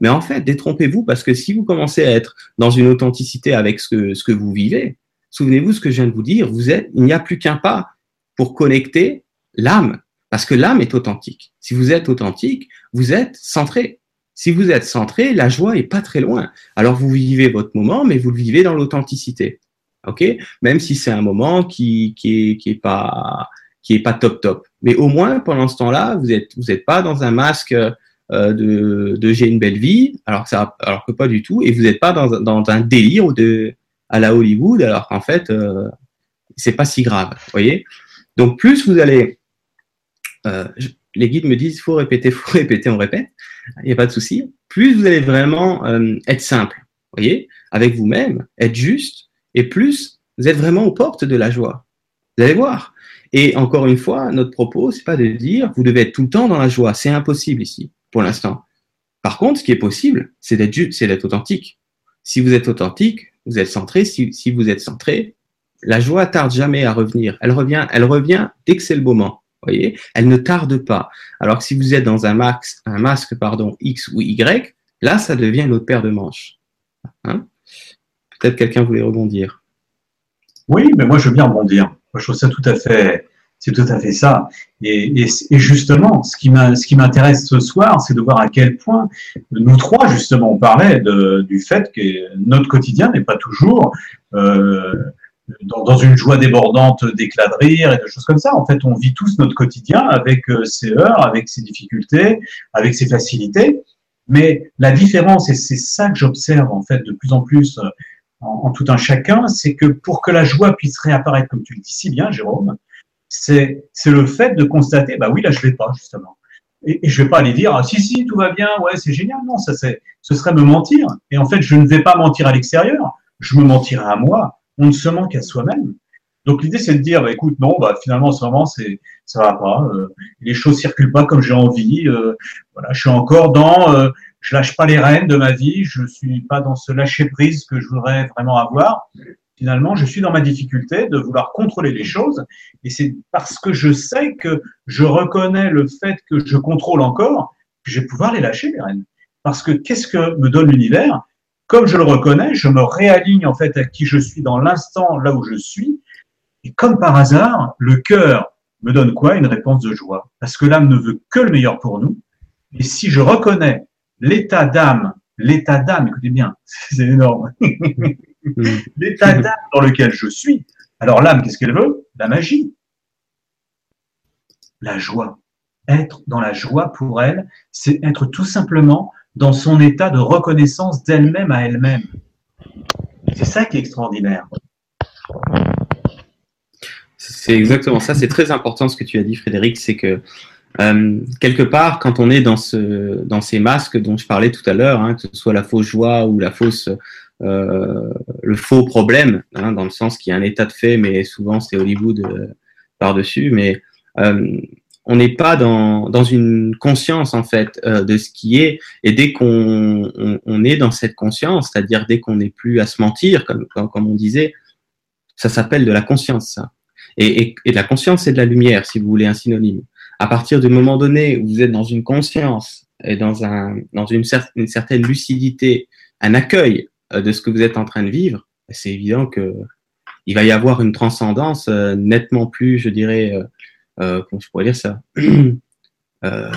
Mais en fait, détrompez-vous parce que si vous commencez à être dans une authenticité avec ce que ce que vous vivez, souvenez-vous ce que je viens de vous dire, vous êtes il n'y a plus qu'un pas pour connecter l'âme, parce que l'âme est authentique. Si vous êtes authentique, vous êtes centré. Si vous êtes centré, la joie est pas très loin. Alors vous vivez votre moment, mais vous le vivez dans l'authenticité. Ok? Même si c'est un moment qui qui est, qui est pas qui est pas top top. Mais au moins pendant ce temps-là, vous êtes vous pas dans un masque euh, de, de j'ai une belle vie, alors que ça alors que pas du tout, et vous n'êtes pas dans, dans un délire de à la Hollywood, alors qu'en fait euh, c'est pas si grave. Voyez donc plus vous allez, euh, les guides me disent faut répéter, faut répéter, on répète, il n'y a pas de souci. Plus vous allez vraiment euh, être simple, voyez, avec vous-même, être juste, et plus vous êtes vraiment aux portes de la joie. Vous allez voir. Et encore une fois, notre propos, c'est pas de dire vous devez être tout le temps dans la joie. C'est impossible ici, pour l'instant. Par contre, ce qui est possible, c'est d'être c'est authentique. Si vous êtes authentique, vous êtes centré. Si, vous êtes centré, la joie tarde jamais à revenir. Elle revient, elle revient dès que c'est le moment. Elle ne tarde pas. Alors que si vous êtes dans un, masque pardon X ou Y, là, ça devient notre paire de manches. Hein? Peut-être quelqu'un voulait rebondir. Oui, mais moi je veux bien rebondir. Je trouve ça tout à fait, c'est tout à fait ça. Et, et, justement, ce qui m'intéresse ce soir, c'est de voir à quel point nous trois, justement, on parlait de, du fait que notre quotidien n'est pas toujours euh, dans, dans, une joie débordante d'éclat de rire et de choses comme ça. En fait, on vit tous notre quotidien avec euh, ses heures, avec ses difficultés, avec ses facilités. Mais la différence, et c'est ça que j'observe en fait de plus en plus euh, en, tout un chacun, c'est que pour que la joie puisse réapparaître, comme tu le dis si bien, Jérôme, c'est le fait de constater, bah oui, là je l'ai pas justement. Et, je vais pas aller dire, ah, si si, tout va bien, ouais, c'est génial. Non, ça ce serait me mentir. Et en fait, je ne vais pas mentir à l'extérieur, je me mentirai à moi. On ne se ment qu'à soi-même. Donc l'idée c'est de dire, bah, écoute, non, bah finalement, en ce moment, c'est, ça va pas. Euh, les choses circulent pas comme j'ai envie. Euh, voilà, je suis encore dans euh, je lâche pas les rênes de ma vie, je suis pas dans ce lâcher prise que je voudrais vraiment avoir. Finalement, je suis dans ma difficulté de vouloir contrôler les choses, et c'est parce que je sais que je reconnais le fait que je contrôle encore que je vais pouvoir les lâcher les rênes. Parce que qu'est-ce que me donne l'univers? Comme je le reconnais, je me réaligne en fait à qui je suis dans l'instant là où je suis, et comme par hasard, le cœur me donne quoi? Une réponse de joie, parce que l'âme ne veut que le meilleur pour nous. Et si je reconnais l'état d'âme, l'état d'âme, écoutez bien, c'est énorme, l'état d'âme dans lequel je suis, alors l'âme, qu'est-ce qu'elle veut? La magie, la joie. Être dans la joie pour elle, c'est être tout simplement dans son état de reconnaissance d'elle-même à elle-même. C'est ça qui est extraordinaire. C'est exactement ça. C'est très important ce que tu as dit, Frédéric. C'est que euh, quelque part, quand on est dans, ce, dans ces masques dont je parlais tout à l'heure, hein, que ce soit la fausse joie ou la fausse, le faux problème, hein, dans le sens qu'il y a un état de fait, mais souvent c'est Hollywood euh, par-dessus, mais euh, on n'est pas dans, dans une conscience en fait euh, de ce qui est, et dès qu'on on, est dans cette conscience, c'est-à-dire dès qu'on n'est plus à se mentir, comme, comme, on disait, ça s'appelle de la conscience, ça. Et, et, et, la conscience, c'est de la lumière, si vous voulez un synonyme à partir du moment donné où vous êtes dans une conscience et dans, un, dans une, une certaine lucidité, un accueil euh, de ce que vous êtes en train de vivre, c'est évident que il va y avoir une transcendance euh, nettement plus, je dirais, euh, euh, comment je pourrais dire ça, euh,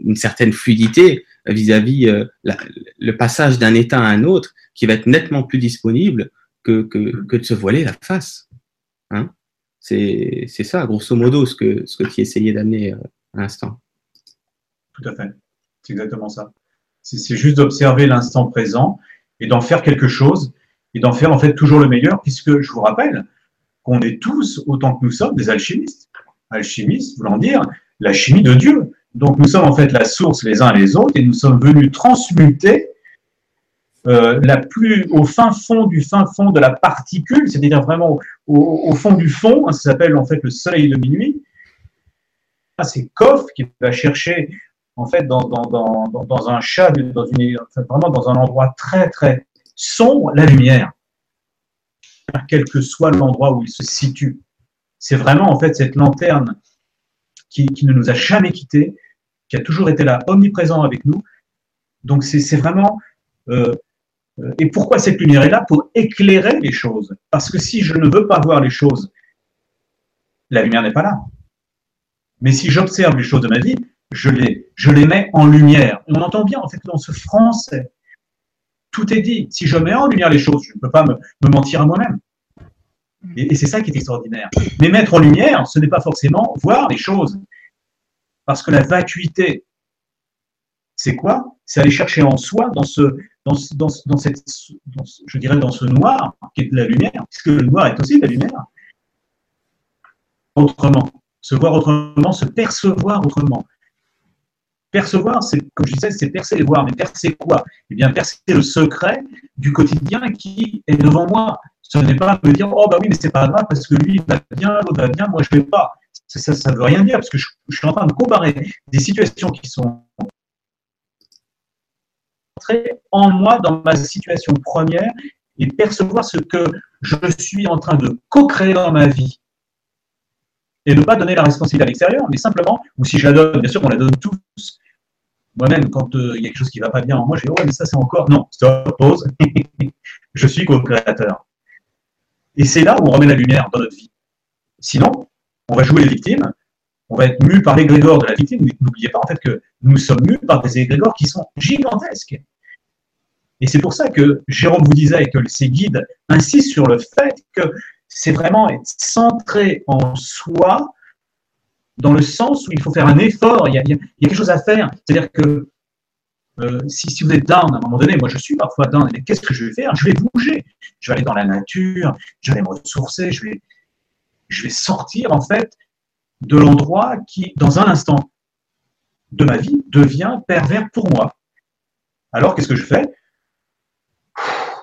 une certaine fluidité vis-à-vis -vis, le passage d'un état à un autre qui va être nettement plus disponible que, que, de se voiler la face. Hein c'est ça, grosso modo, ce que, ce que tu essayais d'amener euh, à l'instant. Tout à fait. C'est exactement ça. C'est juste d'observer l'instant présent et d'en faire quelque chose et d'en faire en fait toujours le meilleur, puisque je vous rappelle qu'on est tous, autant que nous sommes, des alchimistes. Alchimistes voulant dire la chimie de Dieu. Donc nous sommes en fait la source les uns les autres et nous sommes venus transmuter euh, la plus au fin fond du fin fond de la particule, c'est-à-dire vraiment au, fond du fond, hein, ça s'appelle en fait le soleil de minuit. C'est Koff qui va chercher en fait dans, un chat, dans vraiment dans un endroit très très sombre, la lumière, quel que soit l'endroit où il se situe. C'est vraiment en fait cette lanterne qui, qui, ne nous a jamais quittés, qui a toujours été là, omniprésent avec nous. Donc c'est vraiment euh, euh, et pourquoi cette lumière est là? Pour éclairer les choses. Parce que si je ne veux pas voir les choses, la lumière n'est pas là. Mais si j'observe les choses de ma vie, je les, je les mets en lumière. on entend bien, en fait, dans ce français, tout est dit. Si je mets en lumière les choses, je ne peux pas me, me mentir à moi-même. Et, c'est ça qui est extraordinaire. Mais mettre en lumière, ce n'est pas forcément voir les choses. Parce que la vacuité, c'est quoi? C'est aller chercher en soi, dans ce, dans, dans, dans cette, je dirais dans ce noir qui est de la lumière, puisque le noir est aussi de la lumière. Autrement, se voir autrement, se percevoir autrement. Percevoir, c'est, comme je disais, c'est percer voir. Mais percer quoi? Eh bien, percer le secret du quotidien qui est devant moi. Ce n'est pas me dire, oh bah oui, mais c'est pas grave parce que lui, il va bien, l'autre va bien, moi je vais pas. Ça ne veut rien dire parce que je, suis en train de comparer des situations qui sont en moi dans ma situation première et percevoir ce que je suis en train de co-créer dans ma vie et ne pas donner la responsabilité à l'extérieur, mais simplement, ou si je la donne, bien sûr on la donne tous. Moi-même, quand euh, il y a quelque chose qui ne va pas bien en moi, je dis, ouais, mais ça c'est encore, non, stop, pause, je suis co-créateur. Et c'est là où on remet la lumière dans notre vie. Sinon, on va jouer les victimes, on va être mu par l'égrégore de la victime. N'oubliez pas en fait que nous sommes mus par des égrégores qui sont gigantesques. Et c'est pour ça que Jérôme vous disait que ces guides insistent sur le fait que c'est vraiment être centré en soi, dans le sens où il faut faire un effort, il y a, quelque chose à faire. C'est-à-dire que euh, si, vous êtes down à un moment donné, moi je suis parfois down, qu'est-ce que je vais faire? Je vais bouger, je vais aller dans la nature, je vais me ressourcer, je vais, je vais sortir en fait de l'endroit qui, dans un instant de ma vie, devient pervers pour moi. Alors qu'est-ce que je fais?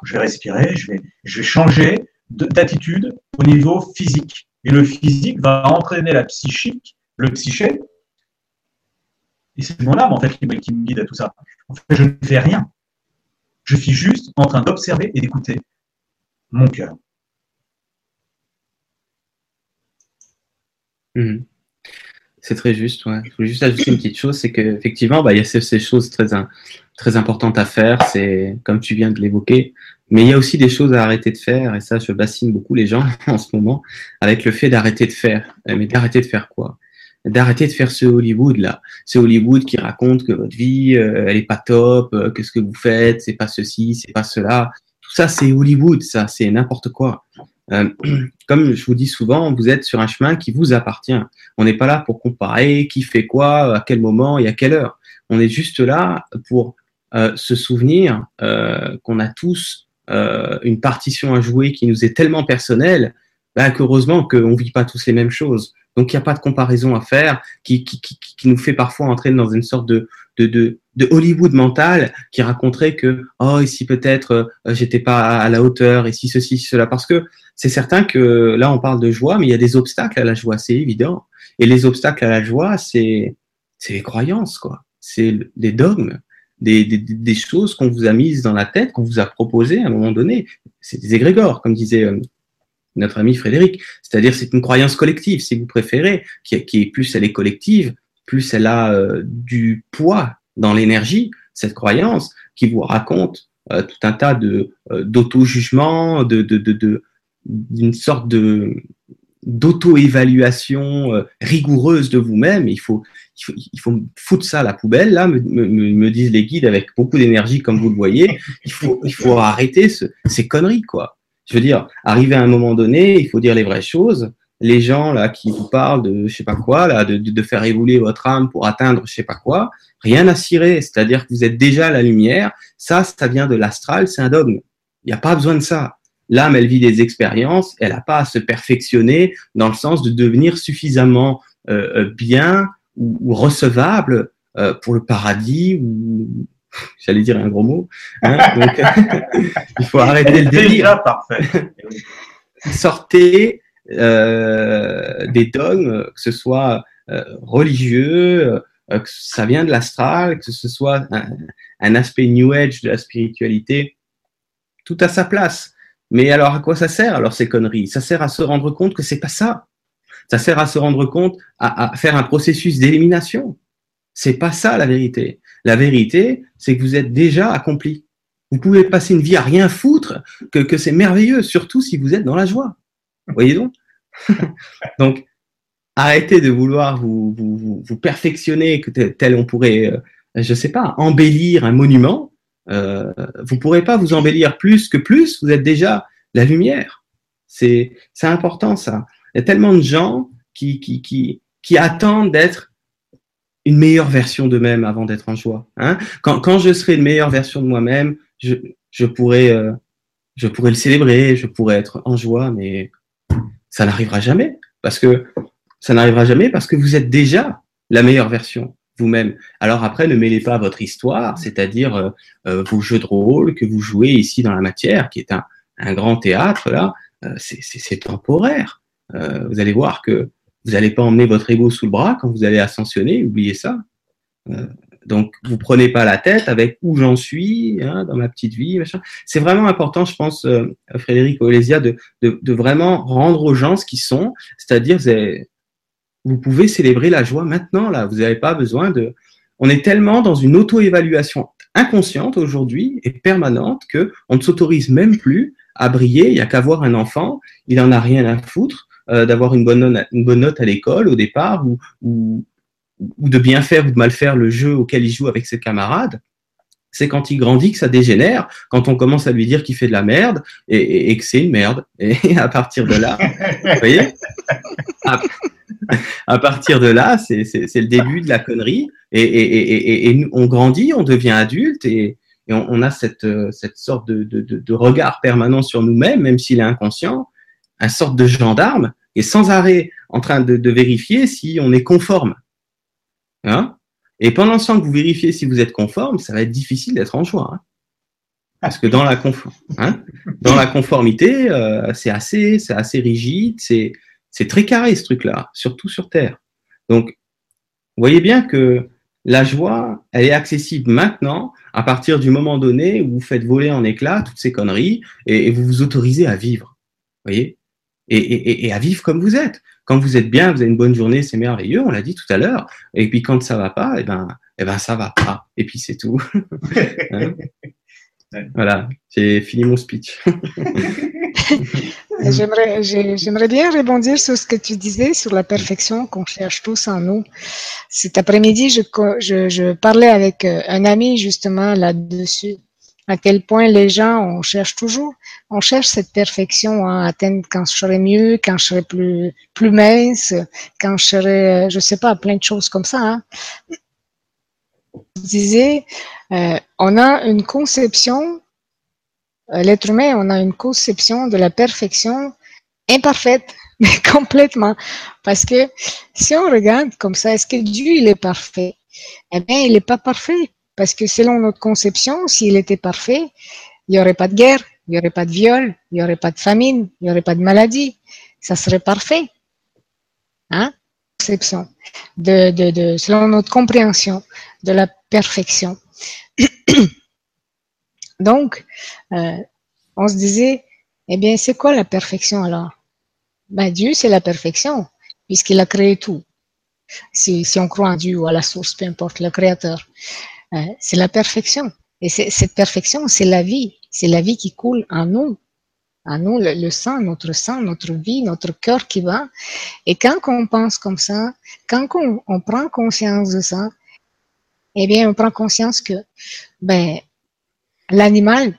Je vais respirer, je vais, je vais changer d'attitude au niveau physique. Et le physique va entraîner la psychique, le psyché. Et c'est mon âme, en fait, qui me, guide à tout ça. En fait, je ne fais rien. Je suis juste en train d'observer et d'écouter mon cœur. Mhm. C'est très juste. Ouais. Je voulais juste ajouter une petite chose, c'est qu'effectivement, bah, il y a ces, choses très, très importantes à faire. C'est comme tu viens de l'évoquer, mais il y a aussi des choses à arrêter de faire, et ça, je bassine beaucoup les gens en ce moment, avec le fait d'arrêter de faire. Euh, mais d'arrêter de faire quoi? D'arrêter de faire ce Hollywood là, ce Hollywood qui raconte que votre vie, euh, elle est pas top, euh, que ce que vous faites, c'est pas ceci, c'est pas cela. Tout ça, c'est Hollywood, ça, c'est n'importe quoi. Euh, comme je vous dis souvent, vous êtes sur un chemin qui vous appartient. On n'est pas là pour comparer qui fait quoi, à quel moment et à quelle heure. On est juste là pour euh, se souvenir qu'on a tous une partition à jouer qui nous est tellement personnelle bah, qu'heureusement qu'on ne vit pas tous les mêmes choses. Donc il n'y a pas de comparaison à faire qui, qui, qui, qui, nous fait parfois entrer dans une sorte de, de, de, de Hollywood mental qui raconterait que oh ici peut-être euh, j'étais pas à la hauteur et si ceci cela. Parce que c'est certain que là on parle de joie mais il y a des obstacles à la joie c'est évident. Et les obstacles à la joie c'est c'est les croyances quoi. C'est des dogmes des, des, des choses qu'on vous a mises dans la tête, qu'on vous a proposées à un moment donné. C'est des égrégores, comme disait euh, notre ami Frédéric. C'est-à-dire c'est une croyance collective, si vous préférez, qui, qui plus elle est collective, plus elle a euh, du poids dans l'énergie, cette croyance qui vous raconte euh, tout un tas de d'auto-jugement, de, de, de, d'une sorte de d'auto-évaluation rigoureuse de vous-même. Il faut, il faut, foutre ça à la poubelle, là, me, disent les guides avec beaucoup d'énergie, comme vous le voyez. Il faut, il faut arrêter ce, ces conneries, quoi. Je veux dire, arriver à un moment donné, il faut dire les vraies choses. Les gens là qui vous parlent de je sais pas quoi, là, de, faire évoluer votre âme pour atteindre je sais pas quoi, rien à cirer. C'est-à-dire que vous êtes déjà la lumière. Ça, ça vient de l'astral, c'est un dogme. Il n'y a pas besoin de ça. L'âme, elle vit des expériences, elle n'a pas à se perfectionner dans le sens de devenir suffisamment euh, euh bien ou, recevable euh, pour le paradis ou j'allais dire un gros mot. Hein, donc, il faut arrêter le délire. parfait. Sortez euh, des dogmes, que ce soit euh, religieux, euh, que ça vient de l'astral, que ce soit un, un, aspect New Age de la spiritualité, tout à sa place. Mais alors à quoi ça sert alors ces conneries? Ça sert à se rendre compte que c'est pas ça. Ça sert à se rendre compte, à, faire un processus d'élimination. C'est pas ça la vérité. La vérité, c'est que vous êtes déjà accompli. Vous pouvez passer une vie à rien foutre, que, c'est merveilleux, surtout si vous êtes dans la joie. Voyez donc? Donc, arrêtez de vouloir vous, perfectionner, que tel on pourrait, euh, je sais pas, embellir un monument. Euh, vous pourrez pas vous embellir plus que plus, vous êtes déjà la lumière. C'est important ça. Il y a tellement de gens qui, qui, qui, qui attendent d'être une meilleure version d'eux-mêmes avant d'être en joie. Hein quand, je serai une meilleure version de moi-même, euh, je pourrais le célébrer, je pourrais être en joie, mais ça n'arrivera jamais. Parce que Ça n'arrivera jamais parce que vous êtes déjà la meilleure version vous-même. Alors après, ne mêlez pas votre histoire, c'est-à-dire euh, euh, vos jeux de rôle que vous jouez ici dans la matière, qui est un, un grand théâtre, là, c'est temporaire. vous allez voir que vous n'allez pas emmener votre ego sous le bras quand vous allez ascensionner, oubliez ça. donc, vous prenez pas la tête avec où j'en suis hein, dans ma petite vie. C'est vraiment important, je pense, Frédéric Olésia, de, vraiment rendre aux gens ce qu'ils sont, c'est-à-dire vous pouvez célébrer la joie maintenant, là. Vous n'avez pas besoin de. On est tellement dans une auto-évaluation inconsciente aujourd'hui et permanente que on ne s'autorise même plus à briller. Il n'y a qu'à voir un enfant, il en a rien à foutre euh, d'avoir une bonne, note, à l'école au départ ou, de bien faire ou de mal faire le jeu auquel il joue avec ses camarades c'est quand il grandit que ça dégénère, quand on commence à lui dire qu'il fait de la merde et, que c'est une merde. Et à partir de là, vous voyez à, partir de là, c'est le début de la connerie. Et, on grandit, on devient adulte et, on, a cette, cette sorte de, de regard permanent sur nous-mêmes, même s'il est inconscient, un sorte de gendarme et sans arrêt en train de, vérifier si on est conforme. Hein et pendant ce temps que vous vérifiez si vous êtes conforme, ça va être difficile d'être en joie. Hein. Parce que dans la, hein, conformité, euh, c'est assez, c'est assez rigide, c'est, très carré ce truc-là, surtout sur Terre. Donc, voyez bien que la joie, elle est accessible maintenant, à partir du moment donné où vous faites voler en éclats toutes ces conneries et, vous vous autorisez à vivre. Voyez et, et, et, à vivre comme vous êtes. Quand vous êtes bien, vous avez une bonne journée, c'est merveilleux, on l'a dit tout à l'heure. Et puis quand ça va pas, eh ben, eh ben ça va pas. Et puis c'est tout. Hein voilà, j'ai fini mon speech. J'aimerais, j'aimerais bien rebondir sur ce que tu disais sur la perfection qu'on cherche tous en nous. Cet après-midi, je, je, je parlais avec euh, un ami justement là-dessus à quel point les gens, on cherche toujours, on cherche cette perfection à atteindre quand je serai mieux, quand je serai plus, plus mince, quand je serai, je sais pas, plein de choses comme ça. Hein. Je disais, euh, on a une conception, euh, l'être humain, on a une conception de la perfection imparfaite, mais complètement. Parce que si on regarde comme ça, est-ce que Dieu, il est parfait? Eh bien, il n'est pas parfait parce que selon notre conception, s'il était parfait, il n'y aurait pas de guerre, il n'y aurait pas de viol, il n'y aurait pas de famine, il n'y aurait pas de maladie. Ça serait parfait. Hein? Conception. De, de, de, selon notre compréhension de la perfection. Donc, euh, on se disait, eh bien, c'est quoi la perfection alors? Ben, Dieu, c'est la perfection, puisqu'il a créé tout. Si, si on croit en Dieu ou à la source, peu importe, le créateur. Euh, c'est la perfection. Et cette perfection, c'est la vie. C'est la vie qui coule en nous. En nous, le, sang, notre sang, notre vie, notre cœur qui va. Et quand on pense comme ça, quand on, on prend conscience de ça, eh bien, on prend conscience que, ben, l'animal,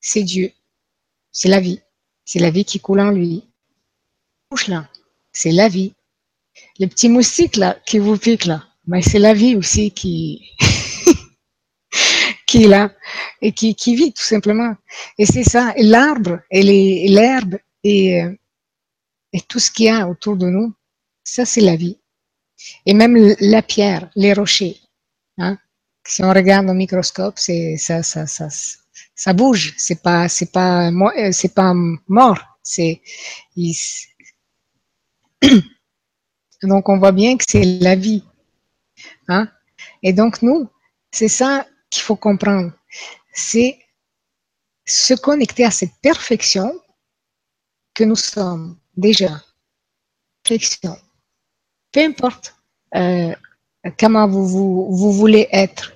c'est Dieu. C'est la vie. C'est la vie qui coule en lui. là, c'est la vie. Le petit moustique là, qui vous pique là, ben, c'est la vie aussi qui, là et qui, qui vit tout simplement. Et c'est ça, l'arbre et l'herbe et, euh, et tout ce qu'il y a autour de nous, ça c'est la vie. Et même la pierre, les rochers. Hein? Si on regarde au microscope, c'est ça, ça, ça, ça bouge. C'est pas, c'est pas, euh, c'est pas mort. C'est, donc on voit bien que c'est la vie. Hein? Et donc nous, c'est ça qu'il faut comprendre, c'est se connecter à cette perfection que nous sommes déjà. Perfection. Peu importe euh, comment vous, vous, vous voulez être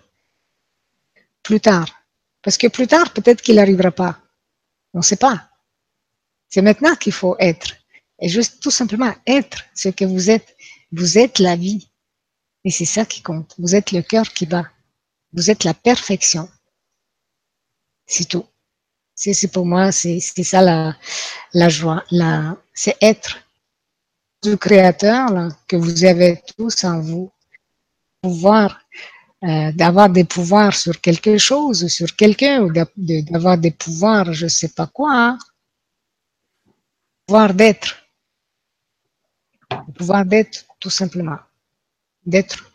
plus tard. Parce que plus tard, peut-être qu'il n'arrivera pas. On ne sait pas. C'est maintenant qu'il faut être. Et juste tout simplement être ce que vous êtes. Vous êtes la vie. Et c'est ça qui compte. Vous êtes le cœur qui bat. Vous êtes la perfection. C'est tout. C'est pour moi, c'est ça la, joie. La, c'est être du Créateur là, que vous avez tous en vous. Pouvoir euh, d'avoir des pouvoirs sur quelque chose, sur quelqu'un, ou d'avoir des pouvoirs, je sais pas quoi. Hein. Pouvoir d'être. pouvoir d'être tout simplement, d'être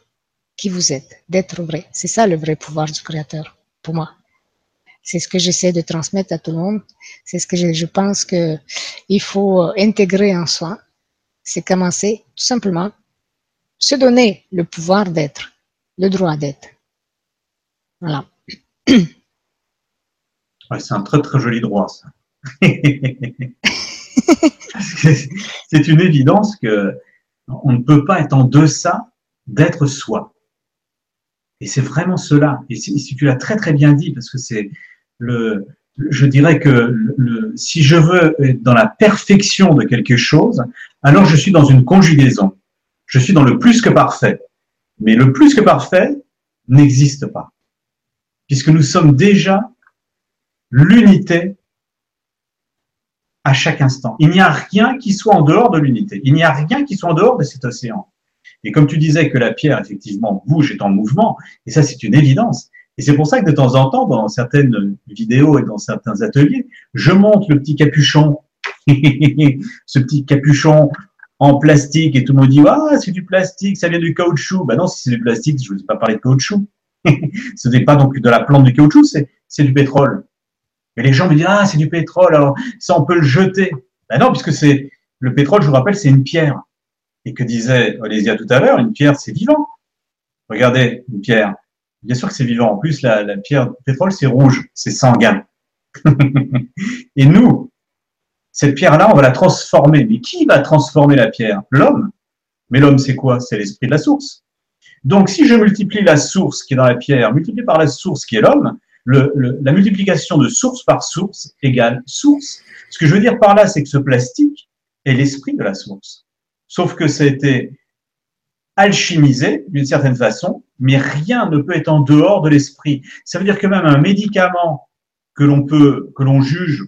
qui vous êtes, d'être vrai. C'est ça le vrai pouvoir du Créateur, pour moi. C'est ce que j'essaie de transmettre à tout le monde. C'est ce que je, je pense que il faut intégrer en soi. C'est commencer tout simplement se donner le pouvoir d'être, le droit d'être. Voilà. c'est un très très joli droit, ça. c'est une évidence que on ne peut pas être en deçà d'être soi. Et c'est vraiment cela. Et si, tu l'as très très bien dit, parce que c'est le, je dirais que si je veux être dans la perfection de quelque chose, alors je suis dans une conjugaison. Je suis dans le plus que parfait. Mais le plus que parfait n'existe pas. Puisque nous sommes déjà l'unité à chaque instant. Il n'y a rien qui soit en dehors de l'unité. Il n'y a rien qui soit en dehors de cet océan. Et comme tu disais que la pierre, effectivement, bouge, est en mouvement, et ça, c'est une évidence. Et c'est pour ça que de temps en temps, dans certaines vidéos et dans certains ateliers, je montre le petit capuchon, ce petit capuchon en plastique, et tout le monde dit, ah, c'est du plastique, ça vient du caoutchouc. Ben non, si c'est du plastique, je ne vous ai pas parlé de caoutchouc. Ce n'est pas donc de la plante du caoutchouc, c'est du pétrole. Et les gens me disent, ah, c'est du pétrole, alors ça, on peut le jeter. Ben non, puisque c'est, le pétrole, je vous rappelle, c'est une pierre. Et que disait Olésia tout à l'heure, une pierre, c'est vivant. Regardez, une pierre. Bien sûr que c'est vivant. En plus, la, la pierre, le pétrole, c'est rouge, c'est sanguin. et nous, cette pierre-là, on va la transformer. Mais qui va transformer la pierre? L'homme. Mais l'homme, c'est quoi? C'est l'esprit de la source. Donc, si je multiplie la source qui est dans la pierre, multiplié par la source qui est l'homme, le, la multiplication de source par source égale source. Ce que je veux dire par là, c'est que ce plastique est l'esprit de la source. Sauf que ça a été alchimisé d'une certaine façon, mais rien ne peut être en dehors de l'esprit. Ça veut dire que même un médicament que l'on peut, que l'on juge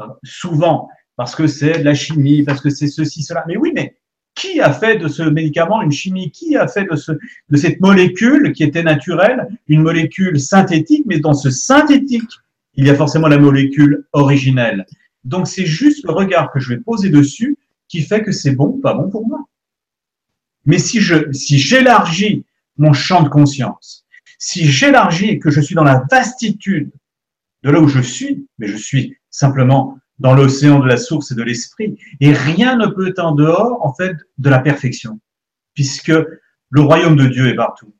euh, souvent parce que c'est de la chimie, parce que c'est ceci, cela. Mais oui, mais qui a fait de ce médicament une chimie? Qui a fait de, ce, de cette molécule qui était naturelle une molécule synthétique? Mais dans ce synthétique, il y a forcément la molécule originelle. Donc c'est juste le regard que je vais poser dessus qui fait que c'est bon ou pas bon pour moi. Mais si je si j'élargis mon champ de conscience, si j'élargis et que je suis dans la vastitude de là où je suis, mais je suis simplement dans l'océan de la source et de l'esprit. Et rien ne peut être en dehors, en fait, de la perfection, puisque le royaume de Dieu est partout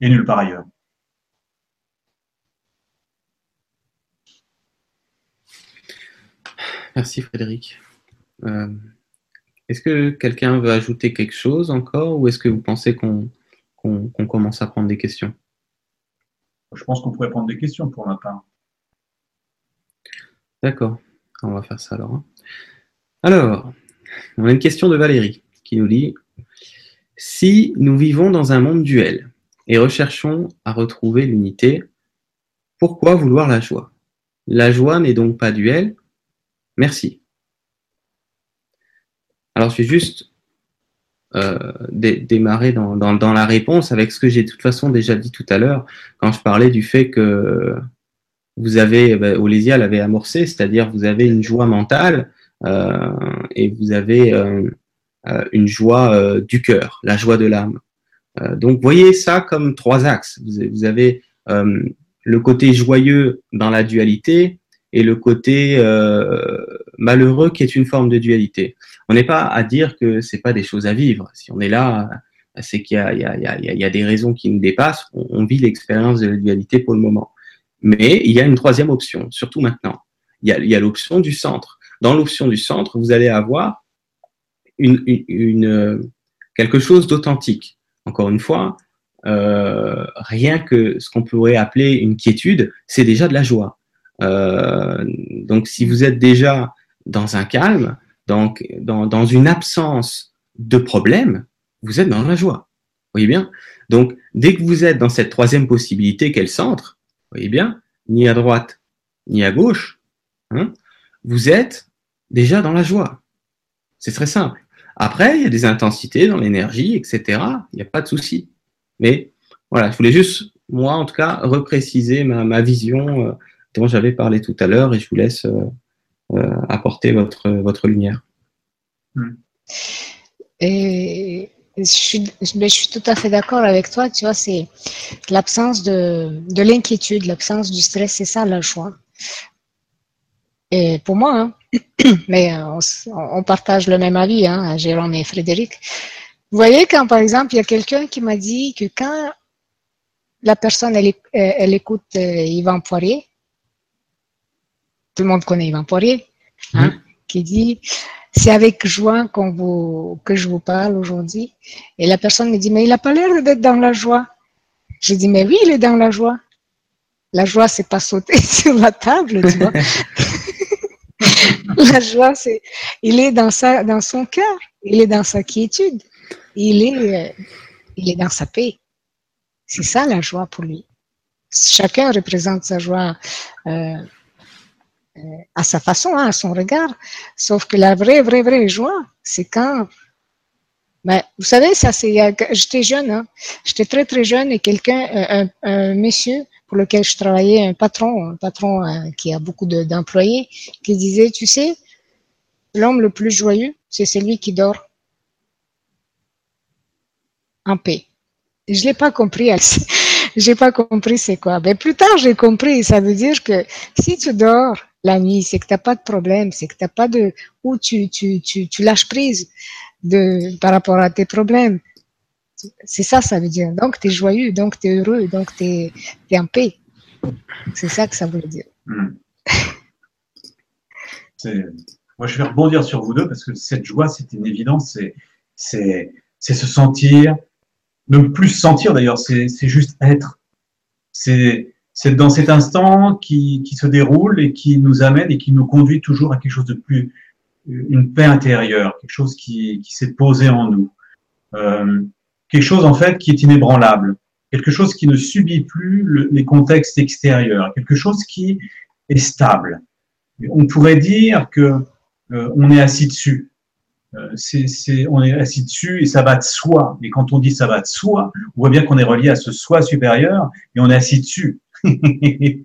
et nulle part ailleurs. Merci Frédéric. Euh, est-ce que quelqu'un veut ajouter quelque chose encore ou est-ce que vous pensez qu'on commence à prendre des questions? Je pense qu'on pourrait prendre des questions pour ma part. D'accord, on va faire ça alors. Hein. Alors, on a une question de Valérie qui nous dit Si nous vivons dans un monde duel et recherchons à retrouver l'unité, pourquoi vouloir la joie? La joie n'est donc pas duel Merci. Alors, je vais juste euh, démarrer dans, la réponse avec ce que j'ai de toute façon déjà dit tout à l'heure quand je parlais du fait que vous avez, ben, Olésia l'avait amorcé, c'est-à-dire vous avez une joie mentale euh, et vous avez euh, euh, une joie du cœur, la joie de l'âme. donc voyez ça comme trois axes. Vous, avez le côté joyeux dans la dualité et le côté malheureux qui est une forme de dualité. On n'est pas à dire que c'est pas des choses à vivre. Si on est là, c'est qu'il y, y, a, des raisons qui nous dépassent. on vit l'expérience de la dualité pour le moment. Mais il y a une troisième option, surtout maintenant. Il y a, l'option du centre. Dans l'option du centre, vous allez avoir une, une, quelque chose d'authentique. Encore une fois, euh, rien que ce qu'on pourrait appeler une quiétude, c'est déjà de la joie. Euh, donc, si vous êtes déjà dans un calme, donc dans, dans une absence de problème, vous êtes dans la joie. Voyez bien? Donc, dès que vous êtes dans cette troisième possibilité qu'est le centre, voyez bien, ni à droite, ni à gauche, hein, vous êtes déjà dans la joie. C'est très simple. Après, il y a des intensités dans l'énergie, etc. Il n'y a pas de souci. Mais voilà, je voulais juste, moi en tout cas, repréciser ma, vision euh, dont j'avais parlé tout à l'heure et je vous laisse euh, euh, apporter votre, votre lumière. Hmm. Et je suis, je suis tout à fait d'accord avec toi, tu vois, c'est l'absence de, de l'inquiétude, l'absence du stress, c'est ça la joie. Et pour moi, hein, mais on, on, partage le même avis, hein, Jérôme et Frédéric. Vous voyez, quand par exemple, il y a quelqu'un qui m'a dit que quand la personne, elle, elle écoute euh, Yvan Poirier, tout le monde connaît Yvan Poirier, hein, qui dit c'est avec joie qu'on vous, que je vous parle aujourd'hui. Et la personne me dit, mais il n'a pas l'air d'être dans la joie. Je dis, mais oui, il est dans la joie. La joie, c'est pas sauter sur la table, tu vois. la joie, c'est, il est dans sa, dans son cœur. Il est dans sa quiétude. Il est, euh, il est dans sa paix. C'est ça la joie pour lui. Chacun représente sa joie euh, à sa façon, hein, à son regard. Sauf que la vraie, vraie, vraie joie, c'est quand. Ben, vous savez, ça, c'est. J'étais jeune, hein. j'étais très, très jeune et quelqu'un, euh, un, monsieur pour lequel je travaillais, un patron, un patron euh, qui a beaucoup d'employés, qui disait, tu sais, l'homme le plus joyeux, c'est celui qui dort en paix. Je l'ai pas compris. j'ai pas compris c'est quoi. Mais plus tard, j'ai compris. Ça veut dire que si tu dors la nuit, c'est que tu n'as pas de problème, c'est que tu n'as pas de... ou tu, tu, tu, tu, lâches prise de, par rapport à tes problèmes. C'est ça, ça veut dire. Donc, tu es joyeux, donc tu es heureux, donc tu es, en paix. C'est ça que ça veut dire. Hmm. Moi, je vais rebondir sur vous deux parce que cette joie, c'est une évidence, c'est se sentir, ne plus sentir d'ailleurs, c'est juste être. C'est c'est dans cet instant qui, se déroule et qui nous amène et qui nous conduit toujours à quelque chose de plus, une paix intérieure, quelque chose qui, qui s'est posé en nous, euh, quelque chose en fait qui est inébranlable, quelque chose qui ne subit plus les contextes extérieurs, quelque chose qui est stable. On pourrait dire que euh, on est assis dessus. Euh, c'est, on est assis dessus et ça va de soi. Et quand on dit ça va de soi, on voit bien qu'on est relié à ce soi supérieur et on est assis dessus. et,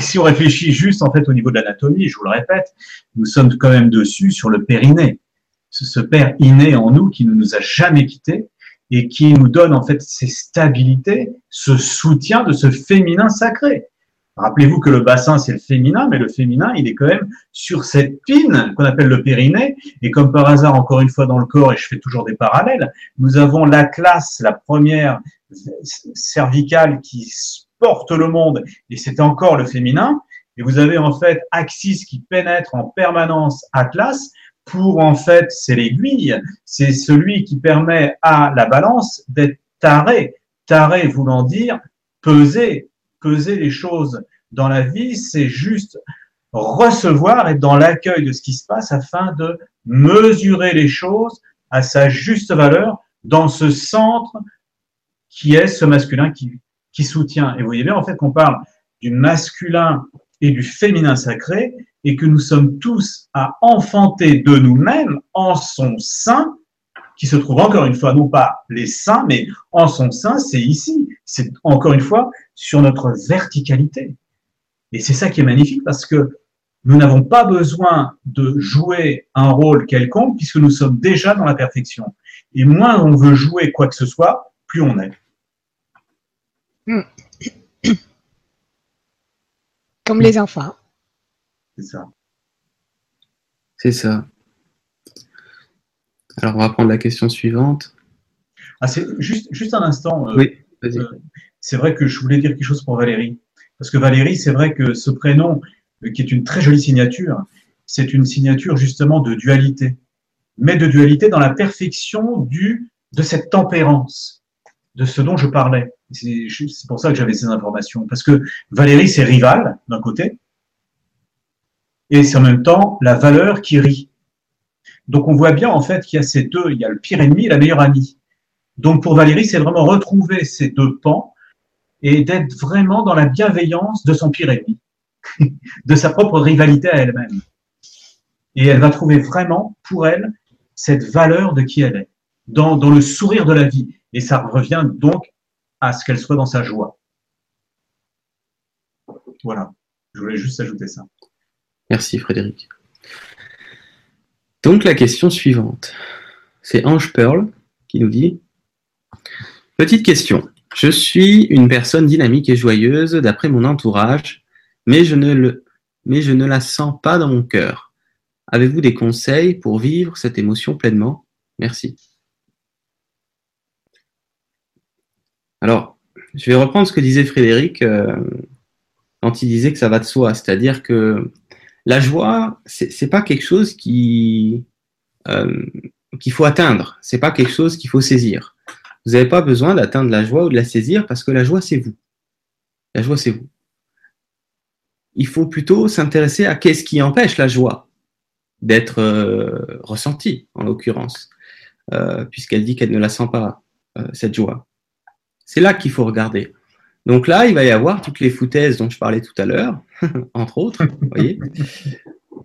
si on réfléchit juste en fait au niveau de l'anatomie, je vous le répète, nous sommes quand même dessus sur le périnée. Ce, père inné en nous qui ne nous a jamais quittés et qui nous donne en fait ces stabilités, ce soutien de ce féminin sacré. Rappelez-vous que le bassin, c'est le féminin, mais le féminin, il est quand même sur cette pine qu'on appelle le périnée. Et comme par hasard, encore une fois dans le corps, et je fais toujours des parallèles, nous avons la classe, la première cervicale qui porte le monde, et c'est encore le féminin. Et vous avez en fait Axis qui pénètre en permanence Atlas pour en fait, c'est l'aiguille, c'est celui qui permet à la balance d'être taré. Taré voulant dire peser, peser les choses dans la vie, c'est juste recevoir, être dans l'accueil de ce qui se passe afin de mesurer les choses à sa juste valeur dans ce centre qui est ce masculin qui, qui soutient. Et vous voyez bien en fait qu'on parle du masculin et du féminin sacré et que nous sommes tous à enfanter de nous-mêmes en son sein, qui se trouve encore une fois, non pas les seins, mais en son sein, c'est ici. C'est encore une fois sur notre verticalité. Et c'est ça qui est magnifique parce que nous n'avons pas besoin de jouer un rôle quelconque puisque nous sommes déjà dans la perfection. Et moins on veut jouer quoi que ce soit, plus on est. Hmm. Comme les enfants. C'est ça. C'est ça. Alors, on va prendre la question suivante. Ah, c'est juste, juste un instant. Euh, oui, c'est vrai que je voulais dire quelque chose pour Valérie. Parce que Valérie, c'est vrai que ce prénom, euh, qui est une très jolie signature, c'est une signature justement de dualité. Mais de dualité dans la perfection du, de cette tempérance, de ce dont je parlais. C'est pour ça que j'avais ces informations. Parce que Valérie, c'est rival, d'un côté, et c'est en même temps la valeur qui rit. Donc on voit bien en fait qu'il y a ces deux, il y a le pire ennemi et la meilleure amie. Donc pour Valérie, c'est vraiment retrouver ces deux pans et d'être vraiment dans la bienveillance de son pire ennemi, de sa propre rivalité à elle-même. Et elle va trouver vraiment pour elle cette valeur de qui elle est, dans, le sourire de la vie. Et ça revient donc à ce qu'elle soit dans sa joie. Voilà, je voulais juste ajouter ça. Merci Frédéric. Donc la question suivante, c'est Ange Pearl qui nous dit Petite question. Je suis une personne dynamique et joyeuse d'après mon entourage, mais je, ne la sens pas dans mon cœur. Avez-vous des conseils pour vivre cette émotion pleinement? Merci. Alors, je vais reprendre ce que disait Frédéric euh, quand il disait que ça va de soi, c'est-à-dire que la joie, c'est pas quelque chose qui euh, qu'il faut atteindre, c'est pas quelque chose qu'il faut saisir. Vous n'avez pas besoin d'atteindre la joie ou de la saisir parce que la joie, c'est vous. La joie, c'est vous. Il faut plutôt s'intéresser à qu'est-ce qui empêche la joie d'être euh, ressentie, en l'occurrence, euh, puisqu'elle dit qu'elle ne la sent pas, euh, cette joie. C'est là qu'il faut regarder. Donc là, il va y avoir toutes les foutaises dont je parlais tout à l'heure, entre autres, vous voyez.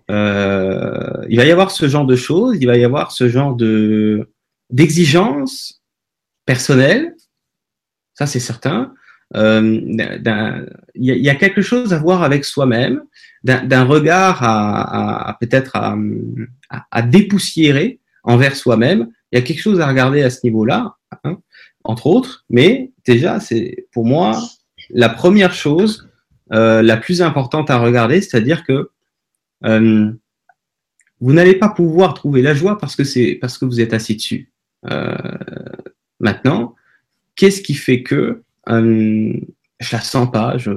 il va y avoir ce genre de choses, il va y avoir ce genre de d'exigence personnel, ça c'est certain. Euh, il y, a quelque chose à voir avec soi-même, d'un regard à, peut-être à, dépoussiérer envers soi-même. Il y a quelque chose à regarder à ce niveau-là, hein, entre autres. Mais déjà, c'est pour moi la première chose euh, la plus importante à regarder, c'est-à-dire que euh, vous n'allez pas pouvoir trouver la joie parce que c'est parce que vous êtes assis dessus. Maintenant, qu'est-ce qui fait que euh, je la sens pas, je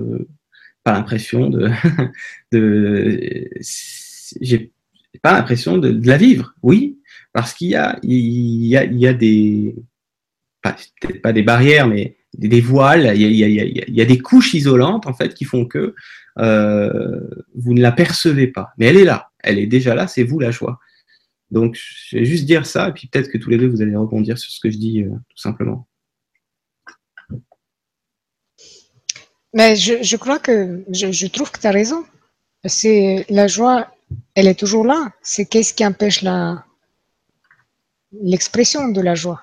pas l'impression de, j'ai pas l'impression de, la vivre? Oui, parce qu'il y a, il y a, il y a des, peut-être pas des barrières, mais des, voiles, il y, a, des couches isolantes en fait qui font que euh, vous ne la percevez pas. Mais elle est là, elle est déjà là, c'est vous la joie. Donc, je vais juste dire ça, et puis peut-être que tous les deux, vous allez rebondir sur ce que je dis, euh, tout simplement. Mais je, crois que, je, je trouve que tu as raison. C'est la joie, elle est toujours là. C'est qu'est-ce qui empêche la, l'expression de la joie?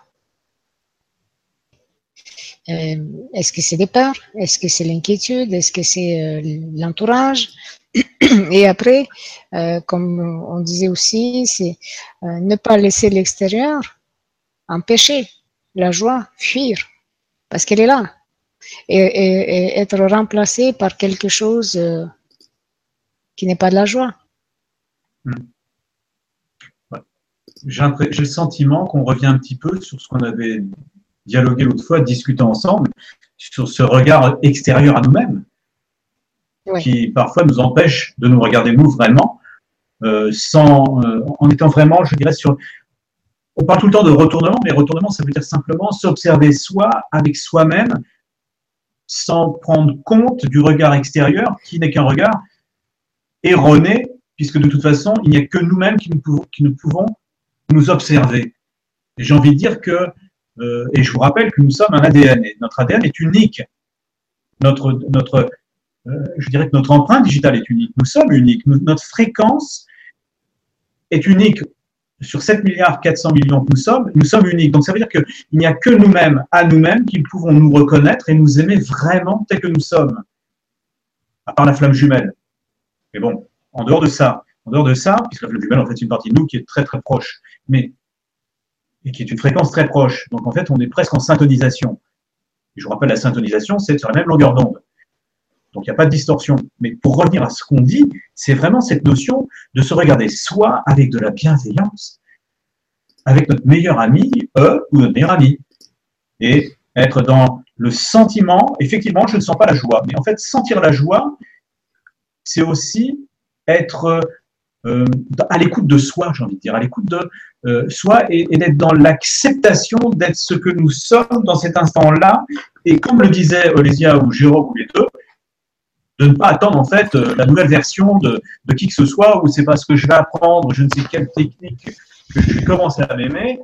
Euh, est-ce que c'est des peurs? Est-ce que c'est l'inquiétude? Est-ce que c'est euh, l'entourage? Et après, euh, comme on disait aussi, c'est euh, ne pas laisser l'extérieur empêcher la joie, fuir, parce qu'elle est là, et, être remplacée par quelque chose euh, qui n'est pas de la joie. Hmm. J'ai le sentiment qu'on revient un petit peu sur ce qu'on avait dialogué l'autre fois, discuté ensemble, sur ce regard extérieur à nous-mêmes qui parfois nous empêche de nous regarder nous vraiment, euh, sans, euh, en étant vraiment, je dirais, sur. On parle tout le temps de retournement, mais retournement, ça veut dire simplement s'observer soi avec soi-même, sans prendre compte du regard extérieur, qui n'est qu'un regard erroné, puisque de toute façon, il n'y a que nous-mêmes qui, nous pouvons nous observer. J'ai envie de dire que, euh, et je vous rappelle que nous sommes un ADN, et notre ADN est unique. Notre, notre, je dirais que notre empreinte digitale est unique. Nous sommes uniques. Notre fréquence est unique. Sur 7 milliards 400 millions que nous sommes, nous sommes uniques. Donc ça veut dire qu'il n'y a que nous-mêmes, à nous-mêmes, qui pouvons nous reconnaître et nous aimer vraiment tel que nous sommes. À part la flamme jumelle. Mais bon, en dehors de ça, en dehors de ça, puisque la flamme jumelle, en fait, c'est une partie de nous qui est très très proche, mais et qui est une fréquence très proche. Donc en fait, on est presque en syntonisation. Et je vous rappelle, la syntonisation, c'est sur la même longueur d'onde. Donc il n'y a pas de distorsion. Mais pour revenir à ce qu'on dit, c'est vraiment cette notion de se regarder soi avec de la bienveillance, avec notre meilleur ami, eux ou notre meilleur ami. Et être dans le sentiment, effectivement, je ne sens pas la joie. Mais en fait, sentir la joie, c'est aussi être euh, à l'écoute de soi, j'ai envie de dire, à l'écoute de euh, soi et, et d'être dans l'acceptation d'être ce que nous sommes dans cet instant-là. Et comme le disait Olésia ou Jérôme ou les deux, de ne pas attendre en fait euh, la nouvelle version de, de qui que ce soit, ou c'est parce que je vais apprendre je ne sais quelle technique que je vais commencer à m'aimer,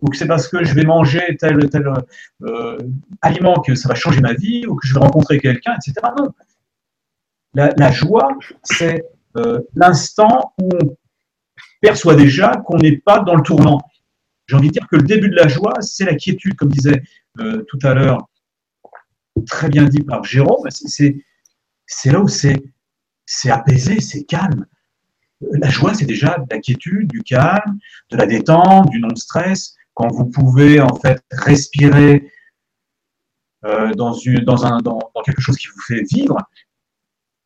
ou que c'est parce que je vais manger tel tel euh, aliment que ça va changer ma vie, ou que je vais rencontrer quelqu'un, etc. Non. La, joie, c'est euh, l'instant où on perçoit déjà qu'on n'est pas dans le tournant. J'ai envie de dire que le début de la joie, c'est la quiétude, comme disait tout à l'heure très bien dit par Jérôme, c'est là où c'est apaisé, c'est calme. La joie, c'est déjà de la quiétude, du calme, de la détente, du non-stress. Quand vous pouvez en fait respirer euh, dans, quelque chose qui vous fait vivre.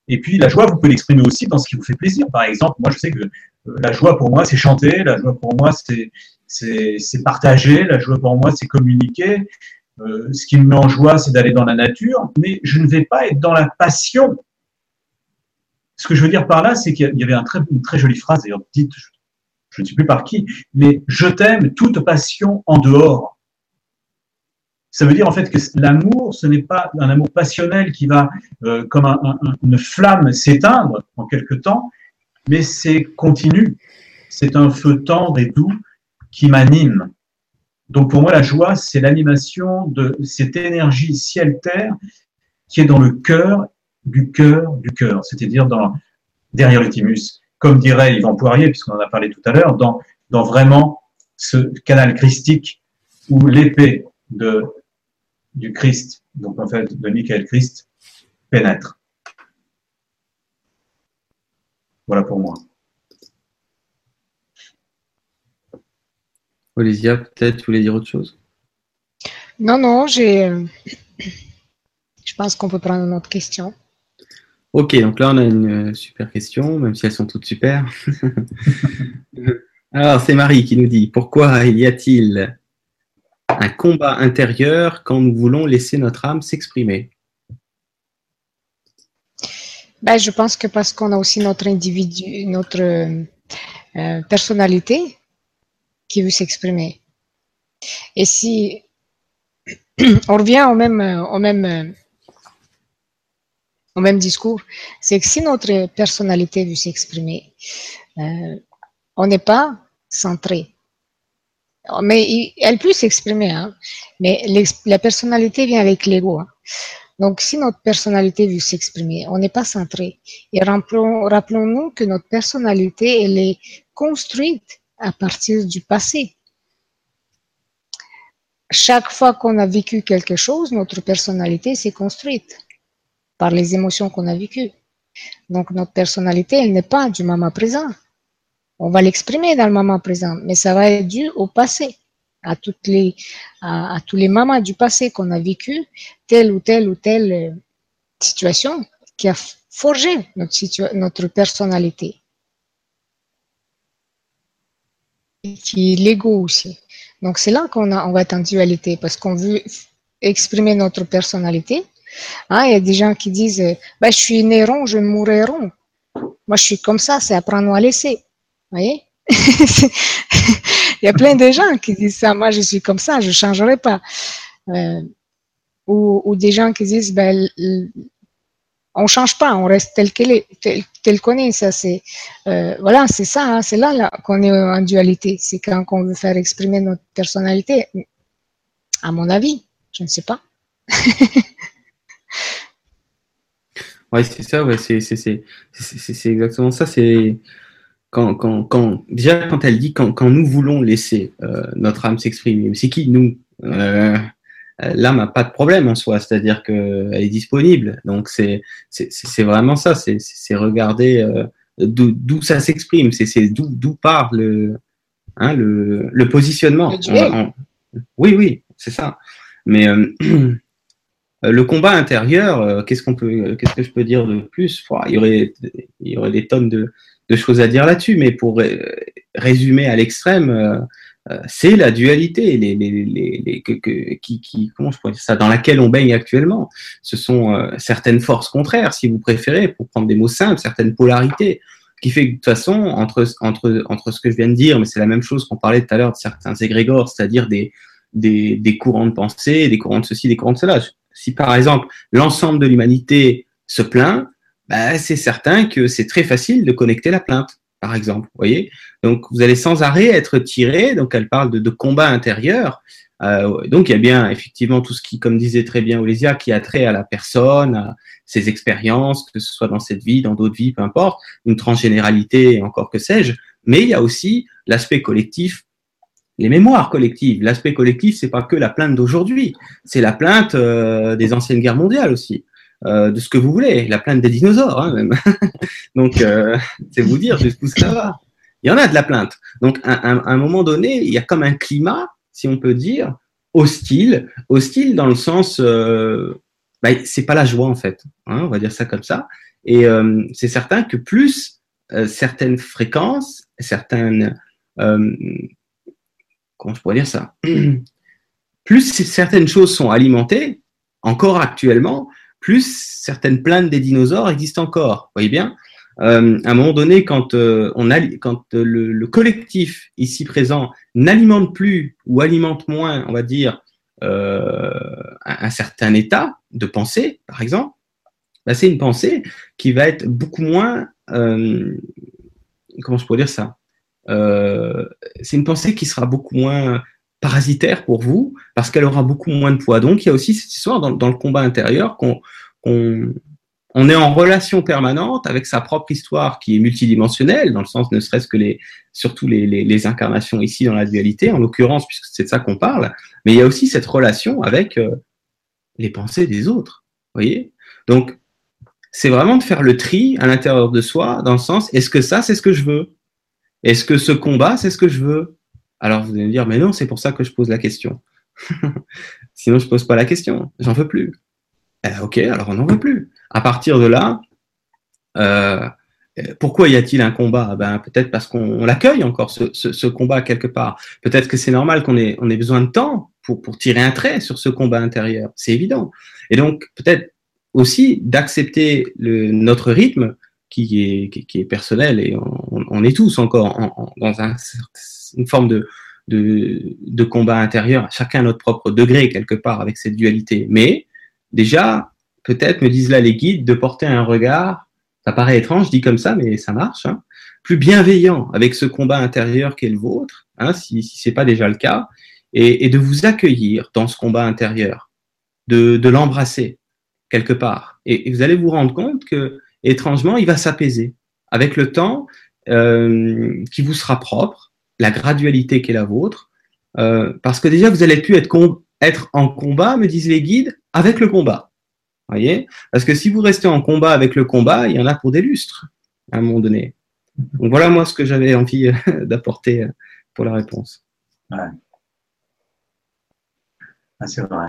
Et puis la joie, vous pouvez l'exprimer aussi dans ce qui vous fait plaisir. Par exemple, moi je sais que euh, la joie pour moi, c'est chanter, la joie pour moi, c'est partager, la joie pour moi, c'est communiquer. Euh, ce qui me met en joie, c'est d'aller dans la nature, mais je ne vais pas être dans la passion. Ce que je veux dire par là, c'est qu'il y avait une très jolie phrase, d'ailleurs dite, je ne sais plus par qui, mais je t'aime toute passion en dehors. Ça veut dire en fait que l'amour, ce n'est pas un amour passionnel qui va euh, comme un, un, une flamme s'éteindre en quelque temps, mais c'est continu. C'est un feu tendre et doux qui m'anime. Donc pour moi, la joie, c'est l'animation de cette énergie ciel-terre qui est dans le cœur du cœur du cœur, c'est-à-dire dans derrière le thymus, comme dirait Yvan Poirier, puisqu'on en a parlé tout à l'heure, dans, dans vraiment ce canal christique où l'épée de, du Christ, donc en fait de Michael Christ, pénètre. Voilà pour moi. Olivia, peut-être, tu voulais dire autre chose? Non, non, j'ai. Je pense qu'on peut prendre une autre question. Ok, donc là, on a une euh, super question, même si elles sont toutes super. Alors, c'est Marie qui nous dit Pourquoi y a-t-il un combat intérieur quand nous voulons laisser notre âme s'exprimer? Ben, Je pense que parce qu'on a aussi notre individu, notre euh, personnalité qui veut s'exprimer. Et si on revient au même, au même, au même discours, c'est que si notre personnalité veut s'exprimer, euh, on n'est pas centré. Mais elle peut s'exprimer, hein, mais la personnalité vient avec l'ego. Hein. Donc, si notre personnalité veut s'exprimer, on n'est pas centré. Et rappelons-nous que notre personnalité, elle est construite à partir du passé. Chaque fois qu'on a vécu quelque chose, notre personnalité s'est construite par les émotions qu'on a vécues. Donc notre personnalité, elle n'est pas du moment présent. On va l'exprimer dans le moment présent, mais ça va être dû au passé, à tous les moments du passé qu'on a vécu, telle ou telle ou telle euh, situation qui a forgé notre, notre personnalité. Qui est l'ego aussi. Donc c'est là qu'on on va être en dualité parce qu'on veut exprimer notre personnalité. Hein, il y a des gens qui disent bah, Je suis né rond, je mourrai rond. Moi, je suis comme ça, c'est apprendre à laisser. Vous voyez? Il y a plein de gens qui disent ça. Moi, je suis comme ça, je ne changerai pas. Euh, ou, des gens qui disent ben, on change pas, on reste tel qu'elle est, tel, qu'on est. Ça, c'est euh, voilà, c'est ça, hein, c'est là, qu'on est en dualité. C'est quand on veut faire exprimer notre personnalité. À mon avis, je ne sais pas. ouais, c'est ça, ouais, c'est exactement ça. C'est quand, quand, quand, déjà quand elle dit quand, quand nous voulons laisser euh, notre âme s'exprimer, c'est qui nous? Euh, l'âme n'a pas de problème en soi, c'est-à-dire qu'elle est disponible. Donc c'est c'est vraiment ça, c'est regarder euh, d'où ça s'exprime, c'est d'où part le, hein, le, le positionnement. oui, oui, c'est ça. Mais euh, le combat intérieur, qu'est-ce qu'on peut, qu'est-ce que je peux dire de plus? Il y aurait, il y aurait des tonnes de, de choses à dire là-dessus, mais pour résumer à l'extrême, euh, c'est la dualité, les, les, les, qui, qui, comment je pourrais dire ça, dans laquelle on baigne actuellement. Ce sont euh, certaines forces contraires, si vous préférez, pour prendre des mots simples, certaines polarités, qui fait que de toute façon, entre, entre, entre ce que je viens de dire, mais c'est la même chose qu'on parlait tout à l'heure de certains égrégores, c'est-à-dire des, des, des courants de pensée, des courants de ceci, des courants de cela. Si par exemple l'ensemble de l'humanité se plaint, bah, c'est certain que c'est très facile de connecter la plainte par exemple. voyez Donc, vous allez sans arrêt être tiré. Donc, elle parle de, combat intérieur. Euh, donc, il y a bien effectivement tout ce qui, comme disait très bien Olesia, qui a trait à la personne, à ses expériences, que ce soit dans cette vie, dans d'autres vies, peu importe, une transgénéralité, encore que sais-je. Mais il y a aussi l'aspect collectif, les mémoires collectives. L'aspect collectif, c'est pas que la plainte d'aujourd'hui, c'est la plainte euh, des anciennes guerres mondiales aussi. Euh, de ce que vous voulez, la plainte des dinosaures, hein, même. Donc, euh, c'est vous dire jusqu'où ça va. Il y en a de la plainte. Donc, à, un moment donné, il y a comme un climat, si on peut dire, hostile, hostile dans le sens, euh, bah, c'est pas la joie en fait, hein, on va dire ça comme ça. Et euh, c'est certain que plus certaines fréquences, certaines, comment je pourrais dire ça, plus certaines choses sont alimentées, encore actuellement, plus certaines plaintes des dinosaures existent encore. Vous voyez bien? Euh, à un moment donné, quand, euh, on quand le, le, collectif ici présent n'alimente plus ou alimente moins, on va dire, euh, un, certain état de pensée, par exemple, bah, c'est une pensée qui va être beaucoup moins, euh, comment je pourrais dire ça? Euh, C'est une pensée qui sera beaucoup moins parasitaire pour vous parce qu'elle aura beaucoup moins de poids. Donc, il y a aussi cette histoire dans, le combat intérieur qu'on qu on est en relation permanente avec sa propre histoire qui est multidimensionnelle, dans le sens ne serait-ce que les, surtout les, les, les, incarnations ici dans la dualité, en l'occurrence, puisque c'est de ça qu'on parle, mais il y a aussi cette relation avec euh, les pensées des autres. voyez? Donc, c'est vraiment de faire le tri à l'intérieur de soi, dans le sens, est-ce que ça, c'est ce que je veux? Est-ce que ce combat, c'est ce que je veux? Alors, vous allez me dire, mais non, c'est pour ça que je pose la question. Sinon, je pose pas la question, j'en veux plus. Eh, ok, alors on n'en veut plus. À partir de là, euh, pourquoi y a-t-il un combat? Ben, Peut-être parce qu'on l'accueille encore, ce, ce, combat quelque part. Peut-être que c'est normal qu'on ait, on ait besoin de temps pour, pour tirer un trait sur ce combat intérieur. C'est évident. Et donc, peut-être aussi d'accepter notre rythme qui est, qui, est personnel et on, est tous encore en, en, dans un, une forme de, de, combat intérieur, chacun à notre propre degré quelque part avec cette dualité. Mais déjà, peut-être, me disent là les guides, de porter un regard, ça paraît étrange, dit comme ça, mais ça marche, hein, plus bienveillant avec ce combat intérieur qui est le vôtre, hein, si, ce n'est pas déjà le cas, et, de vous accueillir dans ce combat intérieur, de, l'embrasser quelque part. Et, et, vous allez vous rendre compte que, étrangement, il va s'apaiser avec le temps euh, qui vous sera propre, la gradualité qui est la vôtre, euh, parce que déjà, vous allez plus être, en combat, me disent les guides, avec le combat voyez? Parce que si vous restez en combat avec le combat, il y en a pour des lustres, à un moment donné. Donc voilà moi ce que j'avais envie euh, d'apporter euh, pour la réponse. Ouais. Ah, c'est vrai.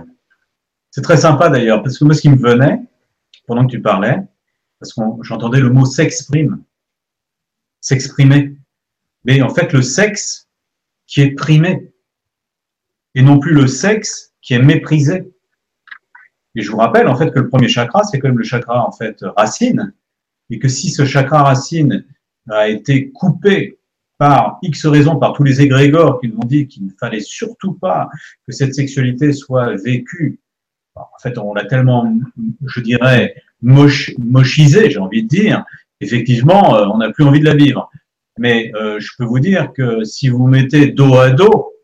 C'est très sympa d'ailleurs, parce que moi ce qui me venait, pendant que tu parlais, parce que j'entendais le mot s'exprime, s'exprimer. Mais en fait, le sexe qui est primé, et non plus le sexe qui est méprisé. Et je vous rappelle en fait que le premier chakra, c'est quand même le chakra en fait racine, et que si ce chakra racine a été coupé par X raisons, par tous les égrégores qui nous ont dit qu'il ne fallait surtout pas que cette sexualité soit vécue. En fait, on l'a tellement, je dirais, mochisé, j'ai envie de dire. Effectivement, euh, on n'a plus envie de la vivre. Mais euh, je peux vous dire que si vous mettez dos à dos,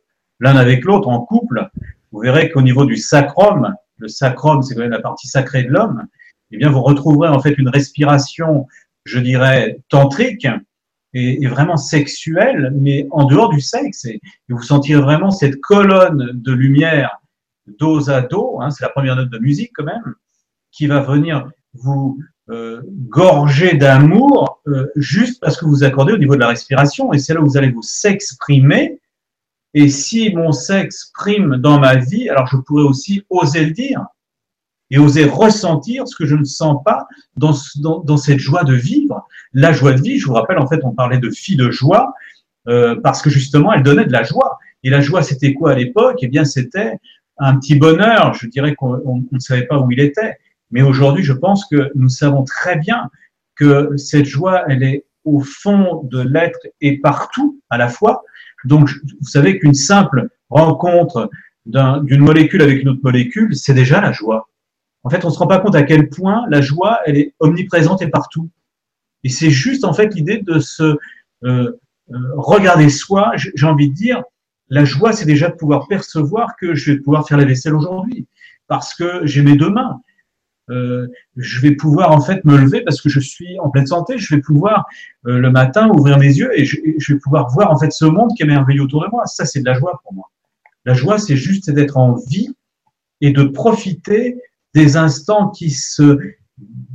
l'un avec l'autre en couple, vous verrez qu'au niveau du sacrum, le sacrum, c'est quand même la partie sacrée de l'homme, eh bien, vous retrouverez en fait une respiration, je dirais, tantrique et, vraiment sexuelle, mais en dehors du sexe. Et, et, vous sentirez vraiment cette colonne de lumière dos à dos, hein, c'est la première note de musique quand même, qui va venir vous euh, gorger d'amour euh, juste parce que vous accordez au niveau de la respiration. Et c'est là où vous allez vous s'exprimer et si mon sexe prime dans ma vie, alors je pourrais aussi oser le dire et oser ressentir ce que je ne sens pas dans, dans, dans, cette joie de vivre. La joie de vie, je vous rappelle, en fait, on parlait de fille de joie euh, parce que justement, elle donnait de la joie. Et la joie, c'était quoi à l'époque? Eh bien, c'était un petit bonheur. Je dirais qu'on ne savait pas où il était. Mais aujourd'hui, je pense que nous savons très bien que cette joie, elle est au fond de l'être et partout à la fois. Donc, vous savez qu'une simple rencontre d'une molécule avec une autre molécule, c'est déjà la joie. En fait, on ne se rend pas compte à quel point la joie, elle est omniprésente et partout. Et c'est juste, en fait, l'idée de se euh, euh, regarder soi. J'ai envie de dire, la joie, c'est déjà de pouvoir percevoir que je vais pouvoir faire la vaisselle aujourd'hui, parce que j'ai mes deux mains, euh, je vais pouvoir en fait me lever parce que je suis en pleine santé. Je vais pouvoir euh, le matin ouvrir mes yeux et je, je, vais pouvoir voir en fait ce monde qui est merveilleux autour de moi. Ça, c'est de la joie pour moi. La joie, c'est juste d'être en vie et de profiter des instants qui se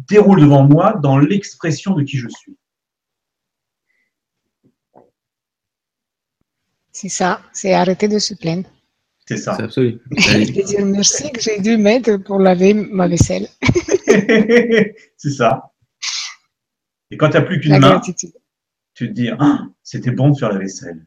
déroulent devant moi dans l'expression de qui je suis. C'est ça, c'est arrêter de se plaindre. C'est ça. C'est absolu. Je dire merci que j'ai dû mettre pour laver ma vaisselle. c'est ça. Et quand tu n'as plus qu'une main, tu te dis, ah, c'était bon de faire la vaisselle.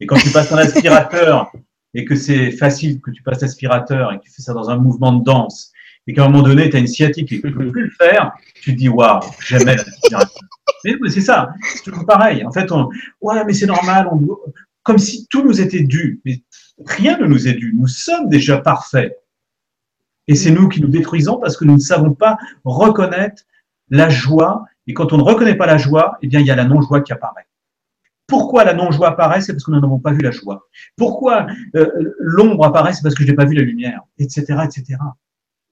Et quand tu passes un aspirateur et que c'est facile que tu passes l'aspirateur et que tu fais ça dans un mouvement de danse et qu'à un moment donné, tu as une sciatique et que tu ne peux plus le faire, tu te dis, waouh, j'aimais l'aspirateur. Mais c'est ça, c'est toujours pareil. En fait, on, ouais, mais c'est normal, on, comme si tout nous était dû. Mais rien ne nous est dû. Nous sommes déjà parfaits. Et c'est nous qui nous détruisons parce que nous ne savons pas reconnaître la joie. Et quand on ne reconnaît pas la joie, eh bien, il y a la non-joie qui apparaît. Pourquoi la non-joie apparaît? C'est parce que nous n'avons pas vu la joie. Pourquoi euh, l'ombre apparaît? C'est parce que je n'ai pas vu la lumière, etc., etc.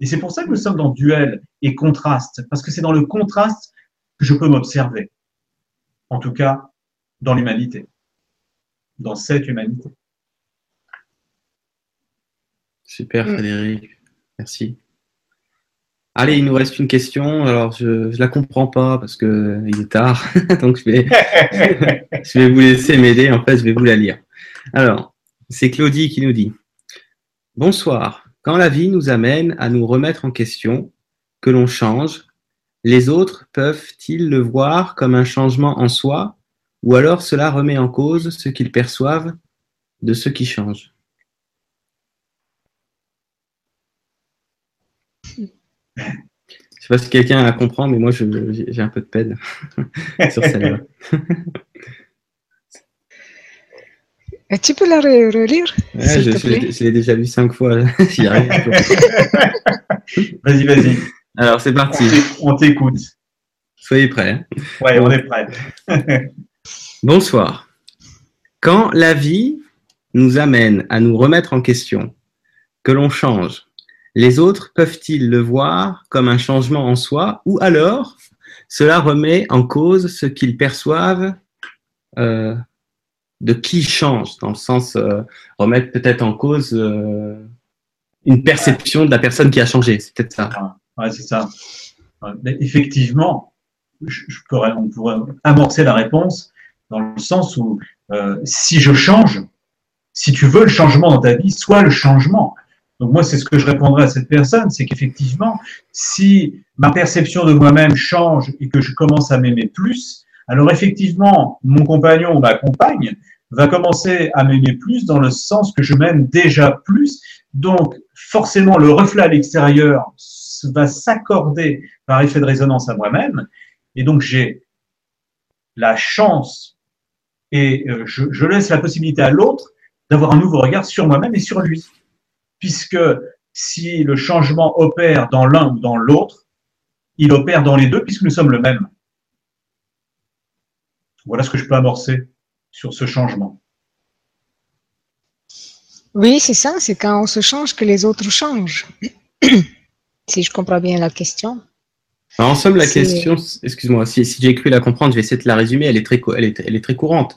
Et c'est pour ça que nous sommes dans duel et contraste, parce que c'est dans le contraste que je peux m'observer. En tout cas, dans l'humanité dans cette humanité. Super mm. Frédéric, merci. Allez, il nous reste une question. Alors, je ne la comprends pas parce qu'il est tard. Donc, je vais, je vais vous laisser m'aider. En fait, je vais vous la lire. Alors, c'est Claudie qui nous dit Bonsoir. Quand la vie nous amène à nous remettre en question, que l'on change, les autres peuvent-ils le voir comme un changement en soi? Ou alors cela remet en cause ce qu'ils perçoivent de ce qui change. Je ne sais pas si quelqu'un la comprend, mais moi j'ai un peu de peine sur celle-là. Tu peux la relire Je, l'ai déjà lu cinq fois. vas-y, vas-y. Alors c'est parti. On t'écoute. Soyez prêts. Oui, on est prêts. Bonsoir. Quand la vie nous amène à nous remettre en question, que l'on change, les autres peuvent-ils le voir comme un changement en soi ou alors cela remet en cause ce qu'ils perçoivent euh, de qui change, dans le sens euh, remettre peut-être en cause euh, une perception de la personne qui a changé. C'est peut-être ça. C'est ça. effectivement, je, on pourrait amorcer la réponse dans le sens où euh, si je change, si tu veux le changement dans ta vie, soit le changement. Donc moi, c'est ce que je répondrai à cette personne, c'est qu'effectivement, si ma perception de moi-même change et que je commence à m'aimer plus, alors effectivement, mon compagnon ou ma compagne va commencer à m'aimer plus dans le sens que je m'aime déjà plus. Donc forcément, le reflet à l'extérieur va s'accorder par effet de résonance à moi-même. Et donc j'ai la chance et euh, je, laisse la possibilité à l'autre d'avoir un nouveau regard sur moi-même et sur lui. Puisque si le changement opère dans l'un ou dans l'autre, il opère dans les deux puisque nous sommes le même. Voilà ce que je peux amorcer sur ce changement. Oui, c'est ça, c'est quand on se change que les autres changent. si je comprends bien la question en somme, la question, excuse-moi, si, j'ai cru la comprendre, je vais essayer de la résumer, elle est très, elle est, elle est très courante.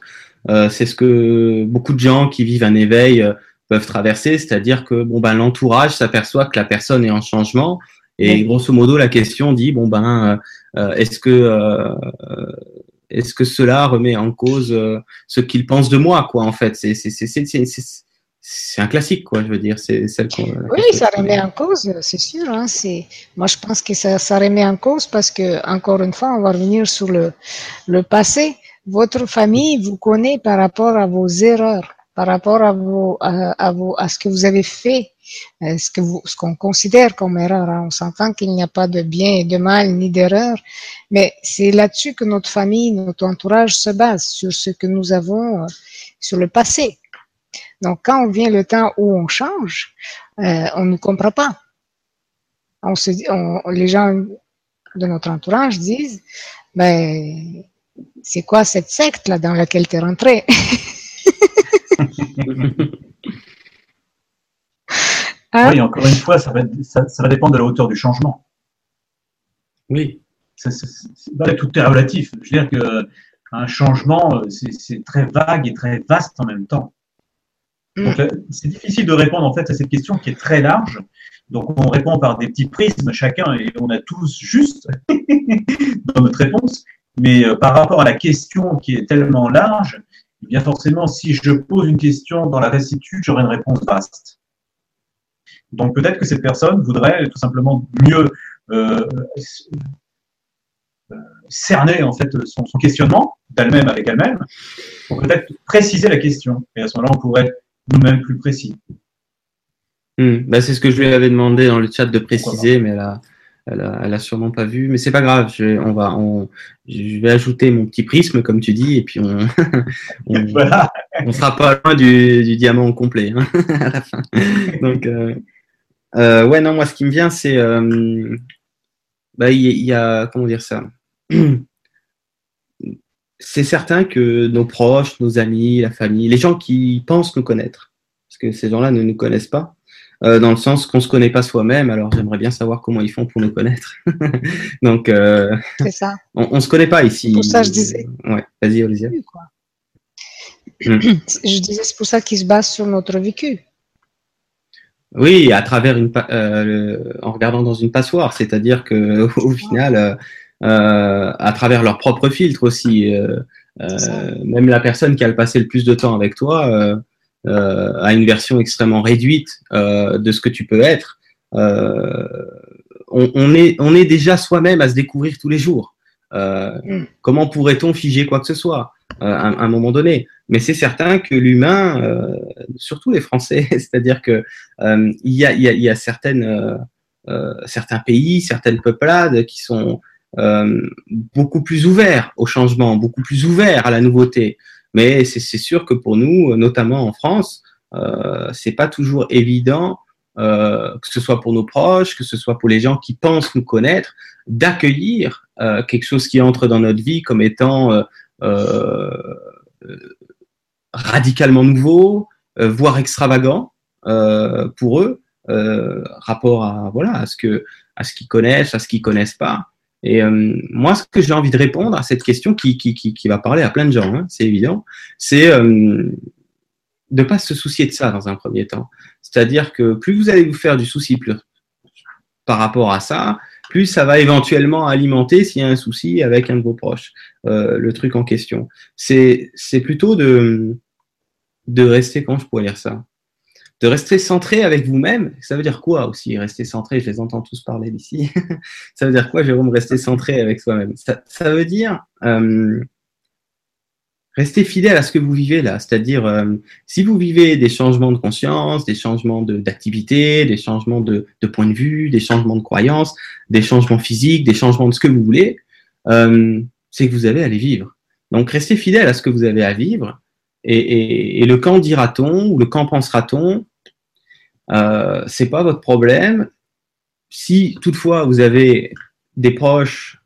Euh, c'est ce que beaucoup de gens qui vivent un éveil euh, peuvent traverser, c'est-à-dire que bon ben l'entourage s'aperçoit que la personne est en changement et grosso modo la question dit bon ben euh, est-ce que est-ce que cela remet en cause ce qu'il pense de moi quoi en fait c'est c'est un classique, quoi, je veux dire. C'est celle Oui, ça remet en cause, c'est sûr. Hein, moi, je pense que ça, ça, remet en cause parce que, encore une fois, on va revenir sur le, le passé. Votre famille vous connaît par rapport à vos erreurs, par rapport à, vos, à, vos, à ce que vous avez fait, euh, ce que vous, ce qu'on considère comme erreur. Hein. On s'entend qu'il n'y a pas de bien et de mal ni d'erreur, mais c'est là-dessus que notre famille, notre entourage se base sur ce que nous avons, euh, sur le passé donc, quand vient le temps où on change, euh, on ne comprend pas. On se dit, les gens de notre entourage disent, ben, c'est quoi cette secte là dans laquelle tu es rentré hein? Oui, encore une fois, ça va, ça, va, dépendre de la hauteur du changement. Oui. tout est relatif. Je veux dire qu'un changement, c'est très vague et très vaste en même temps. Donc, euh, c'est difficile de répondre en fait à cette question qui est très large. Donc, on répond par des petits prismes chacun et on a tous juste dans notre réponse. Mais euh, par rapport à la question qui est tellement large, eh bien forcément, si je pose une question dans la restitude, j'aurai une réponse vaste. Donc peut-être que cette personne voudrait tout simplement mieux euh, cerner en fait son, questionnement d'elle-même avec elle-même pour peut-être préciser la question. Et à ce moment-là, on pourrait nous-mêmes plus précis. Hmm. Bah, c'est ce que je lui avais demandé dans le chat de préciser, mais elle a, elle a, sûrement pas vu. Mais c'est pas grave, je, on va, on, je vais ajouter mon petit prisme, comme tu dis, et puis on, on, sera pas loin du, du diamant complet hein, à la fin. Donc, euh, euh, ouais, non, moi, ce qui me vient, c'est. Euh, bah, il y, a. Comment dire ça? C'est certain que nos proches, nos amis, la famille, les gens qui pensent nous connaître, parce que ces gens-là ne nous connaissent pas, euh, dans le sens qu'on ne se connaît pas soi-même, alors j'aimerais bien savoir comment ils font pour nous connaître. Donc, c'est ça. On ne se connaît pas ici. Pour ça, je disais. Ouais, vas-y, Olivia. Je disais, c'est pour ça qu'ils se basent sur notre vécu. Oui, à travers une, euh, en regardant dans une passoire, c'est-à-dire que au final, euh, euh, à travers leur propre filtre aussi, même la personne qui a passé le plus de temps avec toi a une version extrêmement réduite de ce que tu peux être. On, est, on est déjà soi-même à se découvrir tous les jours. Mm. Comment pourrait-on figer quoi que ce soit à, à un moment donné? Mais c'est certain que l'humain, euh, surtout les Français, c'est-à-dire que euh, il y a, y, a, y, a, certaines, euh, certains pays, certaines peuplades qui sont beaucoup plus ouverts au changement, beaucoup plus ouverts à la nouveauté. Mais c'est sûr que pour nous, notamment en France, euh, c'est pas toujours évident, euh, que ce soit pour nos proches, que ce soit pour les gens qui pensent nous connaître, d'accueillir euh, quelque chose qui entre dans notre vie comme étant radicalement nouveau, euh, voire extravagant euh, pour eux, euh, rapport à voilà à ce que à ce qu'ils connaissent, à ce qu'ils connaissent pas. Et moi, ce que j'ai envie de répondre à cette question qui, qui, qui, qui va parler à plein de gens, hein, c'est évident, c'est euh, de pas se soucier de ça dans un premier temps. C'est-à-dire que plus vous allez vous faire du souci par rapport à ça, plus ça va éventuellement alimenter s'il y a un souci avec un de vos proches, euh, le truc en question. C'est plutôt de, de rester, quand je pourrais lire ça? De rester centré avec vous-même. Ça veut dire quoi aussi, rester centré? Je les entends tous parler d'ici. ça veut dire quoi, Jérôme, rester centré avec soi-même? Ça, veut dire euh, restez fidèle à ce que vous vivez là. C'est-à-dire, euh, si vous vivez des changements de conscience, des changements d'activité, des changements de, point de vue, des changements de croyance, des changements physiques, des changements de ce que vous voulez, euh, c'est que vous allez aller vivre. Donc, restez fidèle à ce que vous avez à vivre. Et, et, et le quand dira-t-on ou le quand pensera-t-on, euh, c'est pas votre problème. Si toutefois vous avez des proches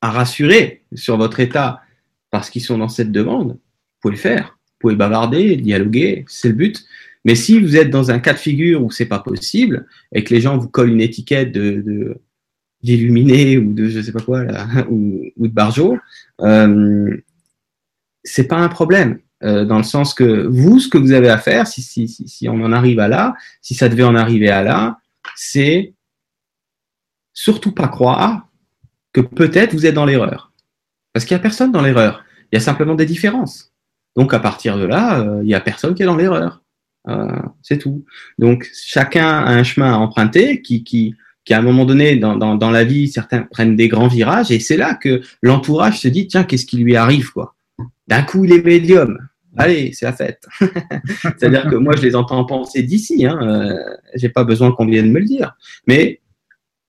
à rassurer sur votre état, parce qu'ils sont dans cette demande, vous pouvez le faire. Vous pouvez bavarder, dialoguer, c'est le but. Mais si vous êtes dans un cas de figure où c'est pas possible et que les gens vous collent une étiquette de, d'illuminé ou de je sais pas quoi ou de barjo, euh, c'est pas un problème. Euh, dans le sens que vous, ce que vous avez à faire, si, si, si, on en arrive à là, si ça devait en arriver à là, c'est surtout pas croire que peut-être vous êtes dans l'erreur. Parce qu'il n'y a personne dans l'erreur. Il y a simplement des différences. Donc à partir de là, euh, il n'y a personne qui est dans l'erreur. Euh, c'est tout. Donc chacun a un chemin à emprunter qui, à un moment donné dans, dans, dans la vie, certains prennent des grands virages et c'est là que l'entourage se dit tiens qu'est-ce qui lui arrive quoi? D'un coup il est médium. Allez, c'est la fête. C'est-à-dire que moi je les entends penser d'ici. Hein, euh, J'ai pas besoin qu'on vienne me le dire. Mais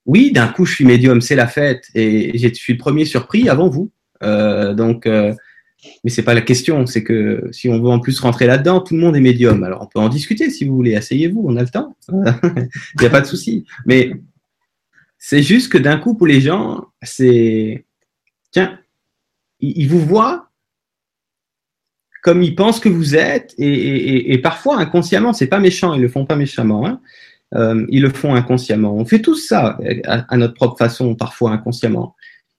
oui, d'un coup je suis médium, c'est la fête et je suis le premier surpris avant vous. Euh, donc, euh, mais c'est pas la question. C'est que si on veut en plus rentrer là-dedans, tout le monde est médium. Alors on peut en discuter si vous voulez. Asseyez-vous, on a le temps. Il n'y a pas de souci. Mais c'est juste que d'un coup, pour les gens, c'est tiens, ils vous voient comme ils pensent que vous êtes, et, parfois inconsciemment, c'est pas méchant, ils le font pas méchamment, hein. euh, ils le font inconsciemment. On fait tous ça à, notre propre façon, parfois inconsciemment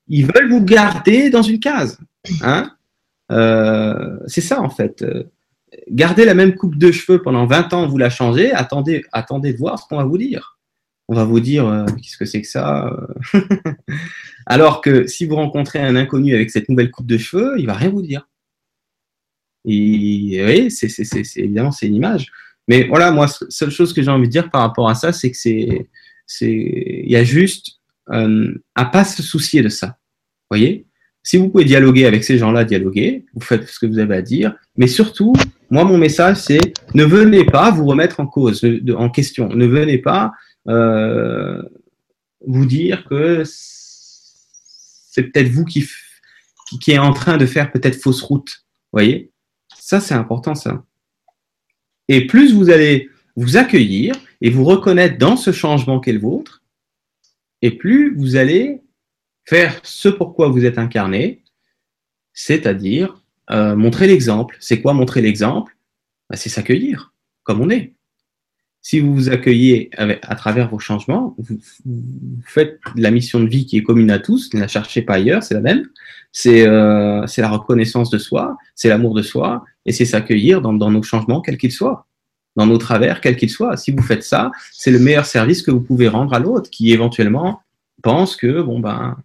ils veulent vous garder dans une case. Hein euh, c'est ça en fait. gardez la même coupe de cheveux pendant 20 ans, vous la changez, attendez, attendez de voir ce qu'on va vous dire. On va vous dire euh, qu'est-ce que c'est que ça. euh. Alors que si vous rencontrez un inconnu avec cette nouvelle coupe de cheveux, il va rien vous dire. Et oui, c'est, évidemment c'est une image. Mais voilà, moi, seule chose que j'ai envie de dire par rapport à ça, c'est que c'est, il y a juste euh, à pas se soucier de ça. Voyez, si vous pouvez dialoguer avec ces gens-là, dialoguer. Vous faites ce que vous avez à dire, mais surtout, moi, mon message, c'est ne venez pas vous remettre en cause, en question. Ne venez pas euh, vous dire que c'est peut-être vous qui, qui, qui est en train de faire peut-être fausse route. Voyez, ça, c'est important, ça. Et plus vous allez vous accueillir et vous reconnaître dans ce changement qu'est le vôtre, et plus vous allez faire ce pourquoi vous êtes incarné, c'est-à-dire euh, montrer l'exemple. C'est quoi montrer l'exemple? Bah, C'est s'accueillir comme on est. Si vous vous accueillez à travers vos changements, vous, faites la mission de vie qui est commune à tous, ne la cherchez pas ailleurs, c'est la même. C'est euh, c'est la reconnaissance de soi, c'est l'amour de soi, et c'est s'accueillir dans, nos changements, quels qu'ils soient, dans nos travers, quels qu'ils soient. Si vous faites ça, c'est le meilleur service que vous pouvez rendre à l'autre, qui éventuellement pense que bon ben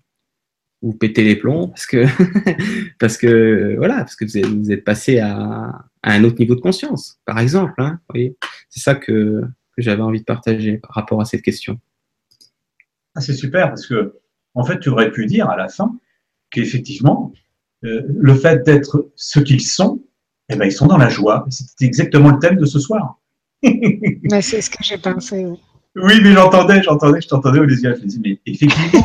vous pétez les plombs parce que parce que voilà parce que vous êtes, passé à, un autre niveau de conscience, par exemple. Hein, c'est ça que, que j'avais envie de partager par rapport à cette question. Ah, c'est super parce que, en fait, tu aurais pu dire à la fin qu'effectivement, euh, le fait d'être ce qu'ils sont, eh ben, ils sont dans la joie. C'est exactement le thème de ce soir. Mais c'est ce que j'ai pensé. oui. Oui, mais j'entendais, j'entendais, je t'entendais, Olésia. Je me disais, mais effectivement,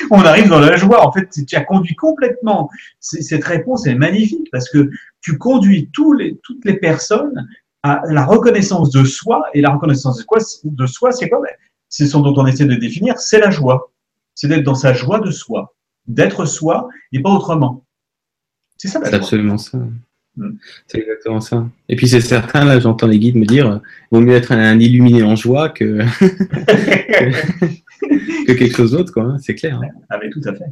on arrive dans la joie. En fait, tu as conduit complètement. Cette réponse est magnifique parce que tu conduis tous les, toutes les personnes à la reconnaissance de soi. Et la reconnaissance de, quoi, de soi, c'est quoi? Ben, C'est ce dont on essaie de définir, c'est la joie. C'est d'être dans sa joie de soi, d'être soi et pas autrement. C'est ça la C'est joie. absolument ça. Mm. C'est exactement ça. Et puis c'est certain, là j'entends les guides me dire, euh, vaut mieux être un illuminé en joie que, que quelque chose d'autre, quoi. hein, c'est clair. hein. ah, mais tout à fait.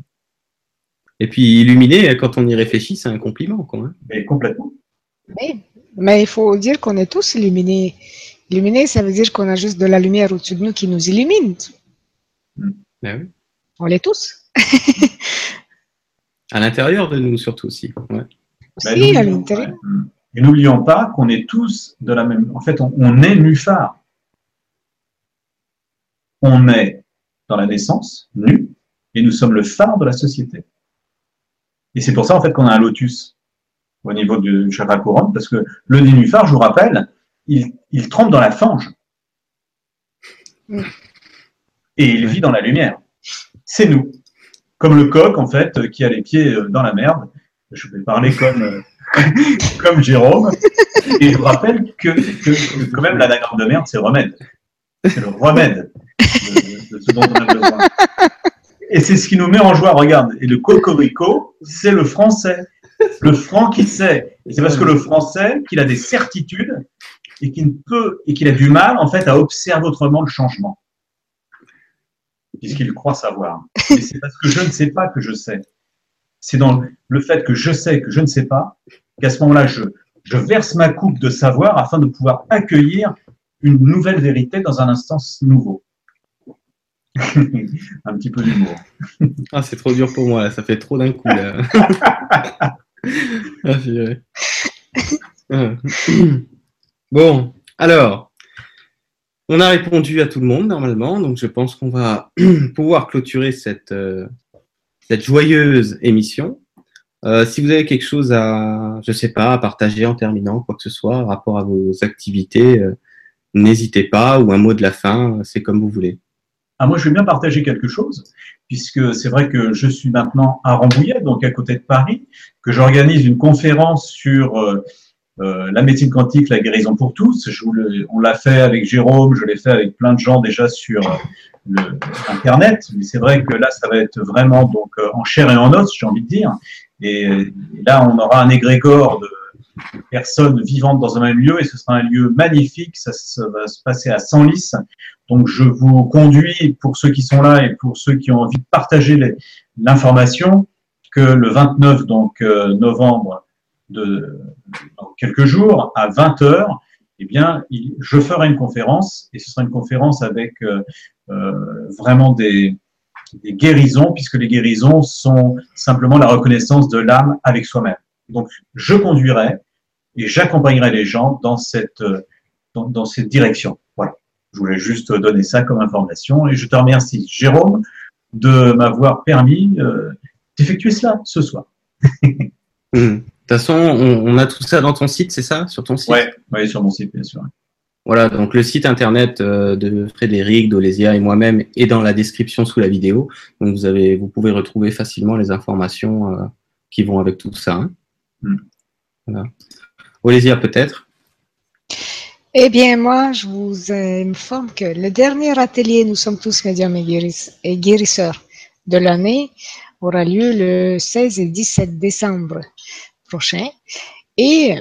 Et puis illuminé, quand on y réfléchit, c'est un compliment, quoi. hein. Mais complètement. Mais, mais il faut dire qu'on est tous illuminés. Illuminés, ça veut dire qu'on a juste de la lumière au-dessus de nous qui nous illumine. Ben oui. On l'est tous. À l'intérieur de nous, surtout aussi. Ouais. Ben, à l'intérieur. ouais. Et n'oublions pas qu'on est tous de la même. En fait, on, on est nu-phare. On est dans la naissance, nu, et nous sommes le phare de la société. Et c'est pour ça, en fait, qu'on a un lotus au niveau du chakra couronne, parce que le nénuphar, je vous rappelle, il, il trempe dans la fange. Et il vit dans la lumière. C'est nous. Comme le coq, en fait, qui a les pieds euh, dans la merde. Je vais parler comme, euh, comme Jérôme. Et je vous rappelle que, quand même l'anagramme de merde, c'est remède. C'est le remède de, ce dont on a besoin. Et c'est ce qui nous met en joie. Regarde, et le cocorico, c'est le français. Le franc qui sait. C'est parce que le français, qu'il a des certitudes et qu'il peut, et qu'il a du mal, en fait, à observer autrement le changement. Puisqu'il croit savoir. Et c'est parce que je ne sais pas que je sais. C'est dans le fait que je sais que je ne sais pas qu'à ce moment-là, je, je verse ma coupe de savoir afin de pouvoir accueillir une nouvelle vérité dans un instant nouveau. un petit peu d'humour. Ah, c'est trop dur pour moi, là. ça fait trop d'un coup. Là. Ah. Ah. bon, alors, on a répondu à tout le monde normalement, donc je pense qu'on va pouvoir clôturer cette, euh, cette joyeuse émission. Euh, si vous avez quelque chose à, je sais pas, à partager en terminant, quoi que ce soit, rapport à vos activités, euh, n'hésitez pas, ou un mot de la fin, c'est comme vous voulez. Ah, moi, je vais bien partager quelque chose, puisque c'est vrai que je suis maintenant à Rambouillet, donc à côté de Paris, que j'organise une conférence sur euh, euh, la médecine quantique, la guérison pour tous. Je vous le- on l'a fait avec Jérôme, je l'ai fait avec plein de gens déjà sur euh, le, Internet, mais c'est vrai que là, ça va être vraiment donc euh, en chair et en os, j'ai envie de dire. Et, là, on aura un égrégore de, personnes vivantes dans un même lieu, et ce sera un lieu magnifique. Ça, va se passer à Senlis. Donc, je vous conduis, pour ceux qui sont là et pour ceux qui ont envie de partager l'information, que le 29 donc, novembre, de, quelques jours, à 20 heures, eh bien, je ferai une conférence et ce sera une conférence avec euh, euh, vraiment des, guérisons, puisque les guérisons sont simplement la reconnaissance de l'âme avec soi-même. Donc, je conduirai et j'accompagnerai les gens dans cette, dans, dans, cette direction. Voilà. Je voulais juste donner ça comme information et je te remercie, Jérôme, de m'avoir permis euh, d'effectuer cela ce soir. Hmm. De toute façon, on, a tout ça dans ton site, c'est ça? Sur ton site? Oui, ouais, sur mon site, bien sûr. Voilà, donc le site internet euh, de Frédéric, d'Olésia et moi-même est dans la description sous la vidéo. Donc vous, avez, vous pouvez retrouver facilement les informations euh, qui vont avec tout ça. Hein. Hmm. Voilà. Olésia peut-être? Eh bien, moi, je vous informe que le dernier atelier Nous sommes tous médiums et guérisseurs de l'année aura lieu le 16 et 17 décembre prochain. Et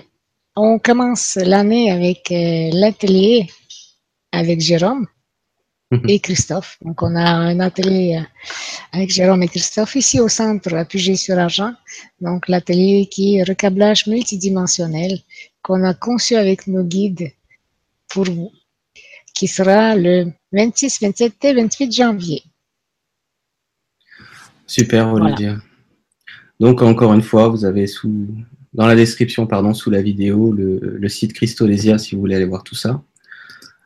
on commence l'année avec euh, l'atelier avec Jérôme mhm. et Christophe. Donc, on a un atelier euh, avec Jérôme et Christophe ici au centre appuyé sur argent. Donc, l'atelier qui est recablage multidimensionnel qu'on a conçu avec nos guides pour vous, qui sera le 26, 27 et 28 janvier. Super, Olivier. Donc, encore une fois, vous avez sous, dans la description, pardon, sous la vidéo, le, site Christolésia si vous voulez aller voir tout ça.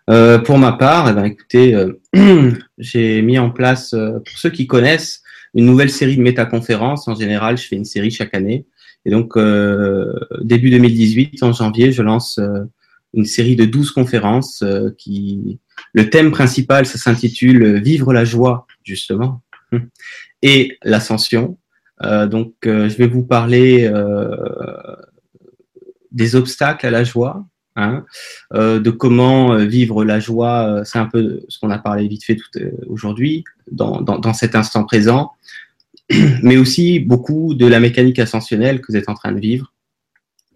Euh, pour ma part, eh ben, écoutez, euh, j'ai mis en place, euh, pour ceux qui connaissent, une nouvelle série de métaconférences. En général, je fais une série chaque année. Et donc, début 2018, en janvier, je lance une série de 12 conférences qui, le thème principal, ça s'intitule Vivre la joie, justement, et l'ascension. Euh, donc, euh, je vais vous parler euh, des obstacles à la joie, hein, de comment vivre la joie. C'est un peu ce qu'on a parlé vite fait tout aujourd'hui, dans, dans, dans, cet instant présent, mais aussi beaucoup de la mécanique ascensionnelle que vous êtes en train de vivre.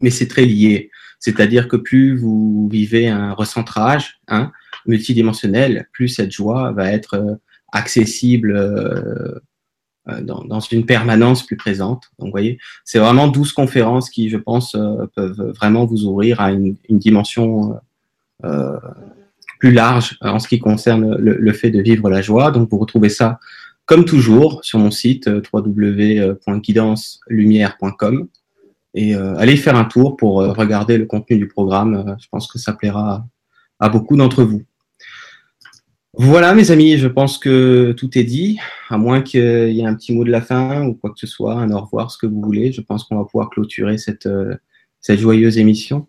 Mais c'est très lié. C'est-à-dire que plus vous vivez un recentrage hein, multidimensionnel, plus cette joie va être accessible euh, dans, dans, une permanence plus présente. Donc, vous voyez, c'est vraiment 12 conférences qui, je pense, euh, peuvent vraiment vous ouvrir à une, dimension euh, plus large en ce qui concerne le, le, fait de vivre la joie. Donc, vous retrouvez ça, comme toujours, sur mon site www.guidancelumière.com et allez faire un tour pour regarder le contenu du programme. je pense que ça plaira à beaucoup d'entre vous. Voilà, mes amis, je pense que tout est dit, à moins qu'il y ait un petit mot de la fin ou quoi que ce soit, un au revoir, ce que vous voulez. Je pense qu'on va pouvoir clôturer cette, euh, cette joyeuse émission.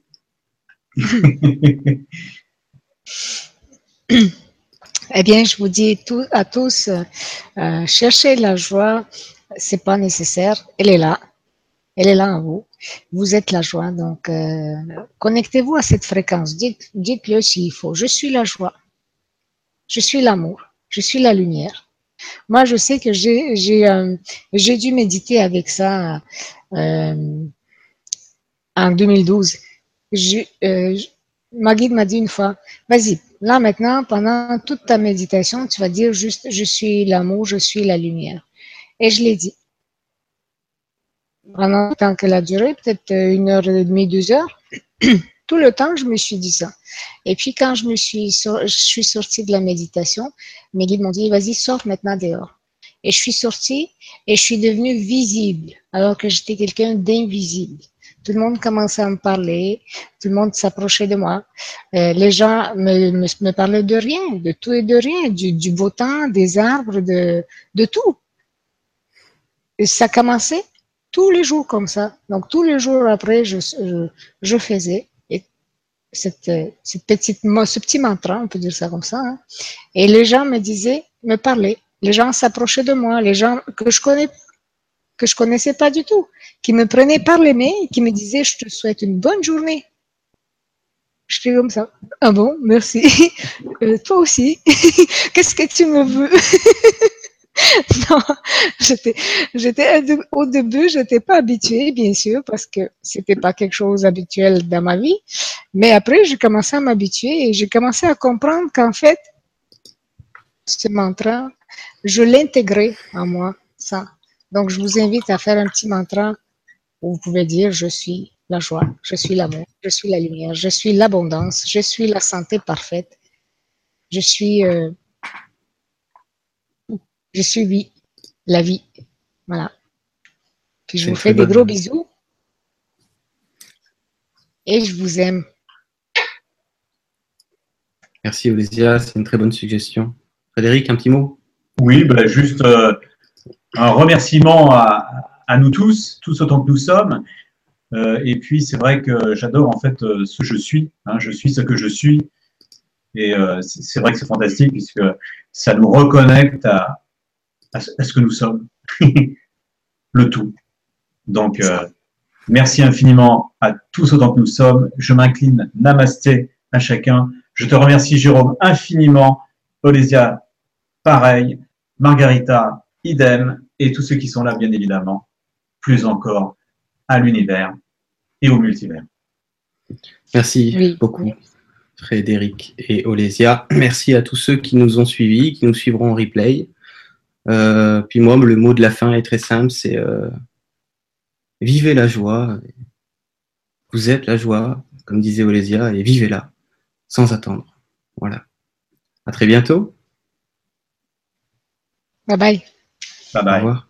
eh bien, je vous dis à tous, euh, cherchez la joie, c'est pas nécessaire, elle est là, elle est là en vous. Vous êtes la joie, donc euh, connectez-vous à cette fréquence. Dites, dites-le s'il faut. Je suis la joie. Je suis l'amour. Je suis la lumière. Moi, je sais que j'ai euh, dû méditer avec ça euh, en 2012. Je, euh, ma guide m'a dit une fois, vas-y, là maintenant, pendant toute ta méditation, tu vas dire juste, je suis l'amour, je suis la lumière. Et je l'ai dit. Pendant temps qu'elle a duré, peut-être une heure et demie, deux heures, tout le temps, je me suis dit ça. Et puis, quand je me suis, je suis sortie de la méditation, mes guides m'ont dit, vas-y, sors maintenant dehors. Et je suis sortie et je suis devenue visible, alors que j'étais quelqu'un d'invisible. Tout le monde commençait à me parler, tout le monde s'approchait de moi. Euh, les gens me, me, parlaient de rien, de tout et de rien, du, du beau temps, des arbres, de, de tout. Et ça commençait tous les jours comme ça. Donc, tous les jours après, je, je faisais cette, petite, ce petit mantra, on peut dire ça comme ça. Hein. Et les gens me disaient, me parlaient. Les gens s'approchaient de moi, les gens que je connais, que je connaissais pas du tout, qui me prenaient par les mains et qui me disaient, je te souhaite une bonne journée. Je suis comme ça. Ah bon, merci. Euh, toi aussi? Qu'est-ce que tu me veux? non, j'étais, au début, j'étais pas habituée, bien sûr, parce que c'était pas quelque chose habituel dans ma vie. Mais après, j'ai commencé à m'habituer et j'ai commencé à comprendre qu'en fait, ce mantra, je l'intégrais en moi, ça. Donc, je vous invite à faire un petit mantra où vous pouvez dire je suis la joie, je suis l'amour, je suis la lumière, je suis l'abondance, je suis la santé parfaite, je suis, euh, je suis vie, la vie. Voilà. Puis je vous fais des gros bisous et je vous aime. Merci Olésia, c'est une très bonne suggestion. Frédéric, un petit mot? Oui, ben, juste euh, un remerciement à, à nous tous, tous autant que nous sommes. Euh, et puis, c'est vrai que j'adore en fait euh, ce que je suis. hein, je suis ce que je suis. Et euh, c'est c'est vrai que c'est fantastique puisque ça nous reconnecte à, à ce que nous sommes. Le tout? Donc, euh, merci infiniment à tous autant que nous sommes. Je m'incline. Namasté à chacun. Je te remercie, Jérôme, infiniment. Olésia, pareil. Margarita, idem. Et tous ceux qui sont là, bien évidemment. Plus encore à l'univers et au multivers. Merci Oui. beaucoup, Frédéric et Olésia. Merci à tous ceux qui nous ont suivis, qui nous suivront en replay. Euh, puis moi, le mot de la fin est très simple, c'est euh, vivez la joie. Vous êtes la joie, comme disait Olésia, et vivez-la sans attendre. Voilà. À très bientôt. Bye bye. Bye Au bye. revoir.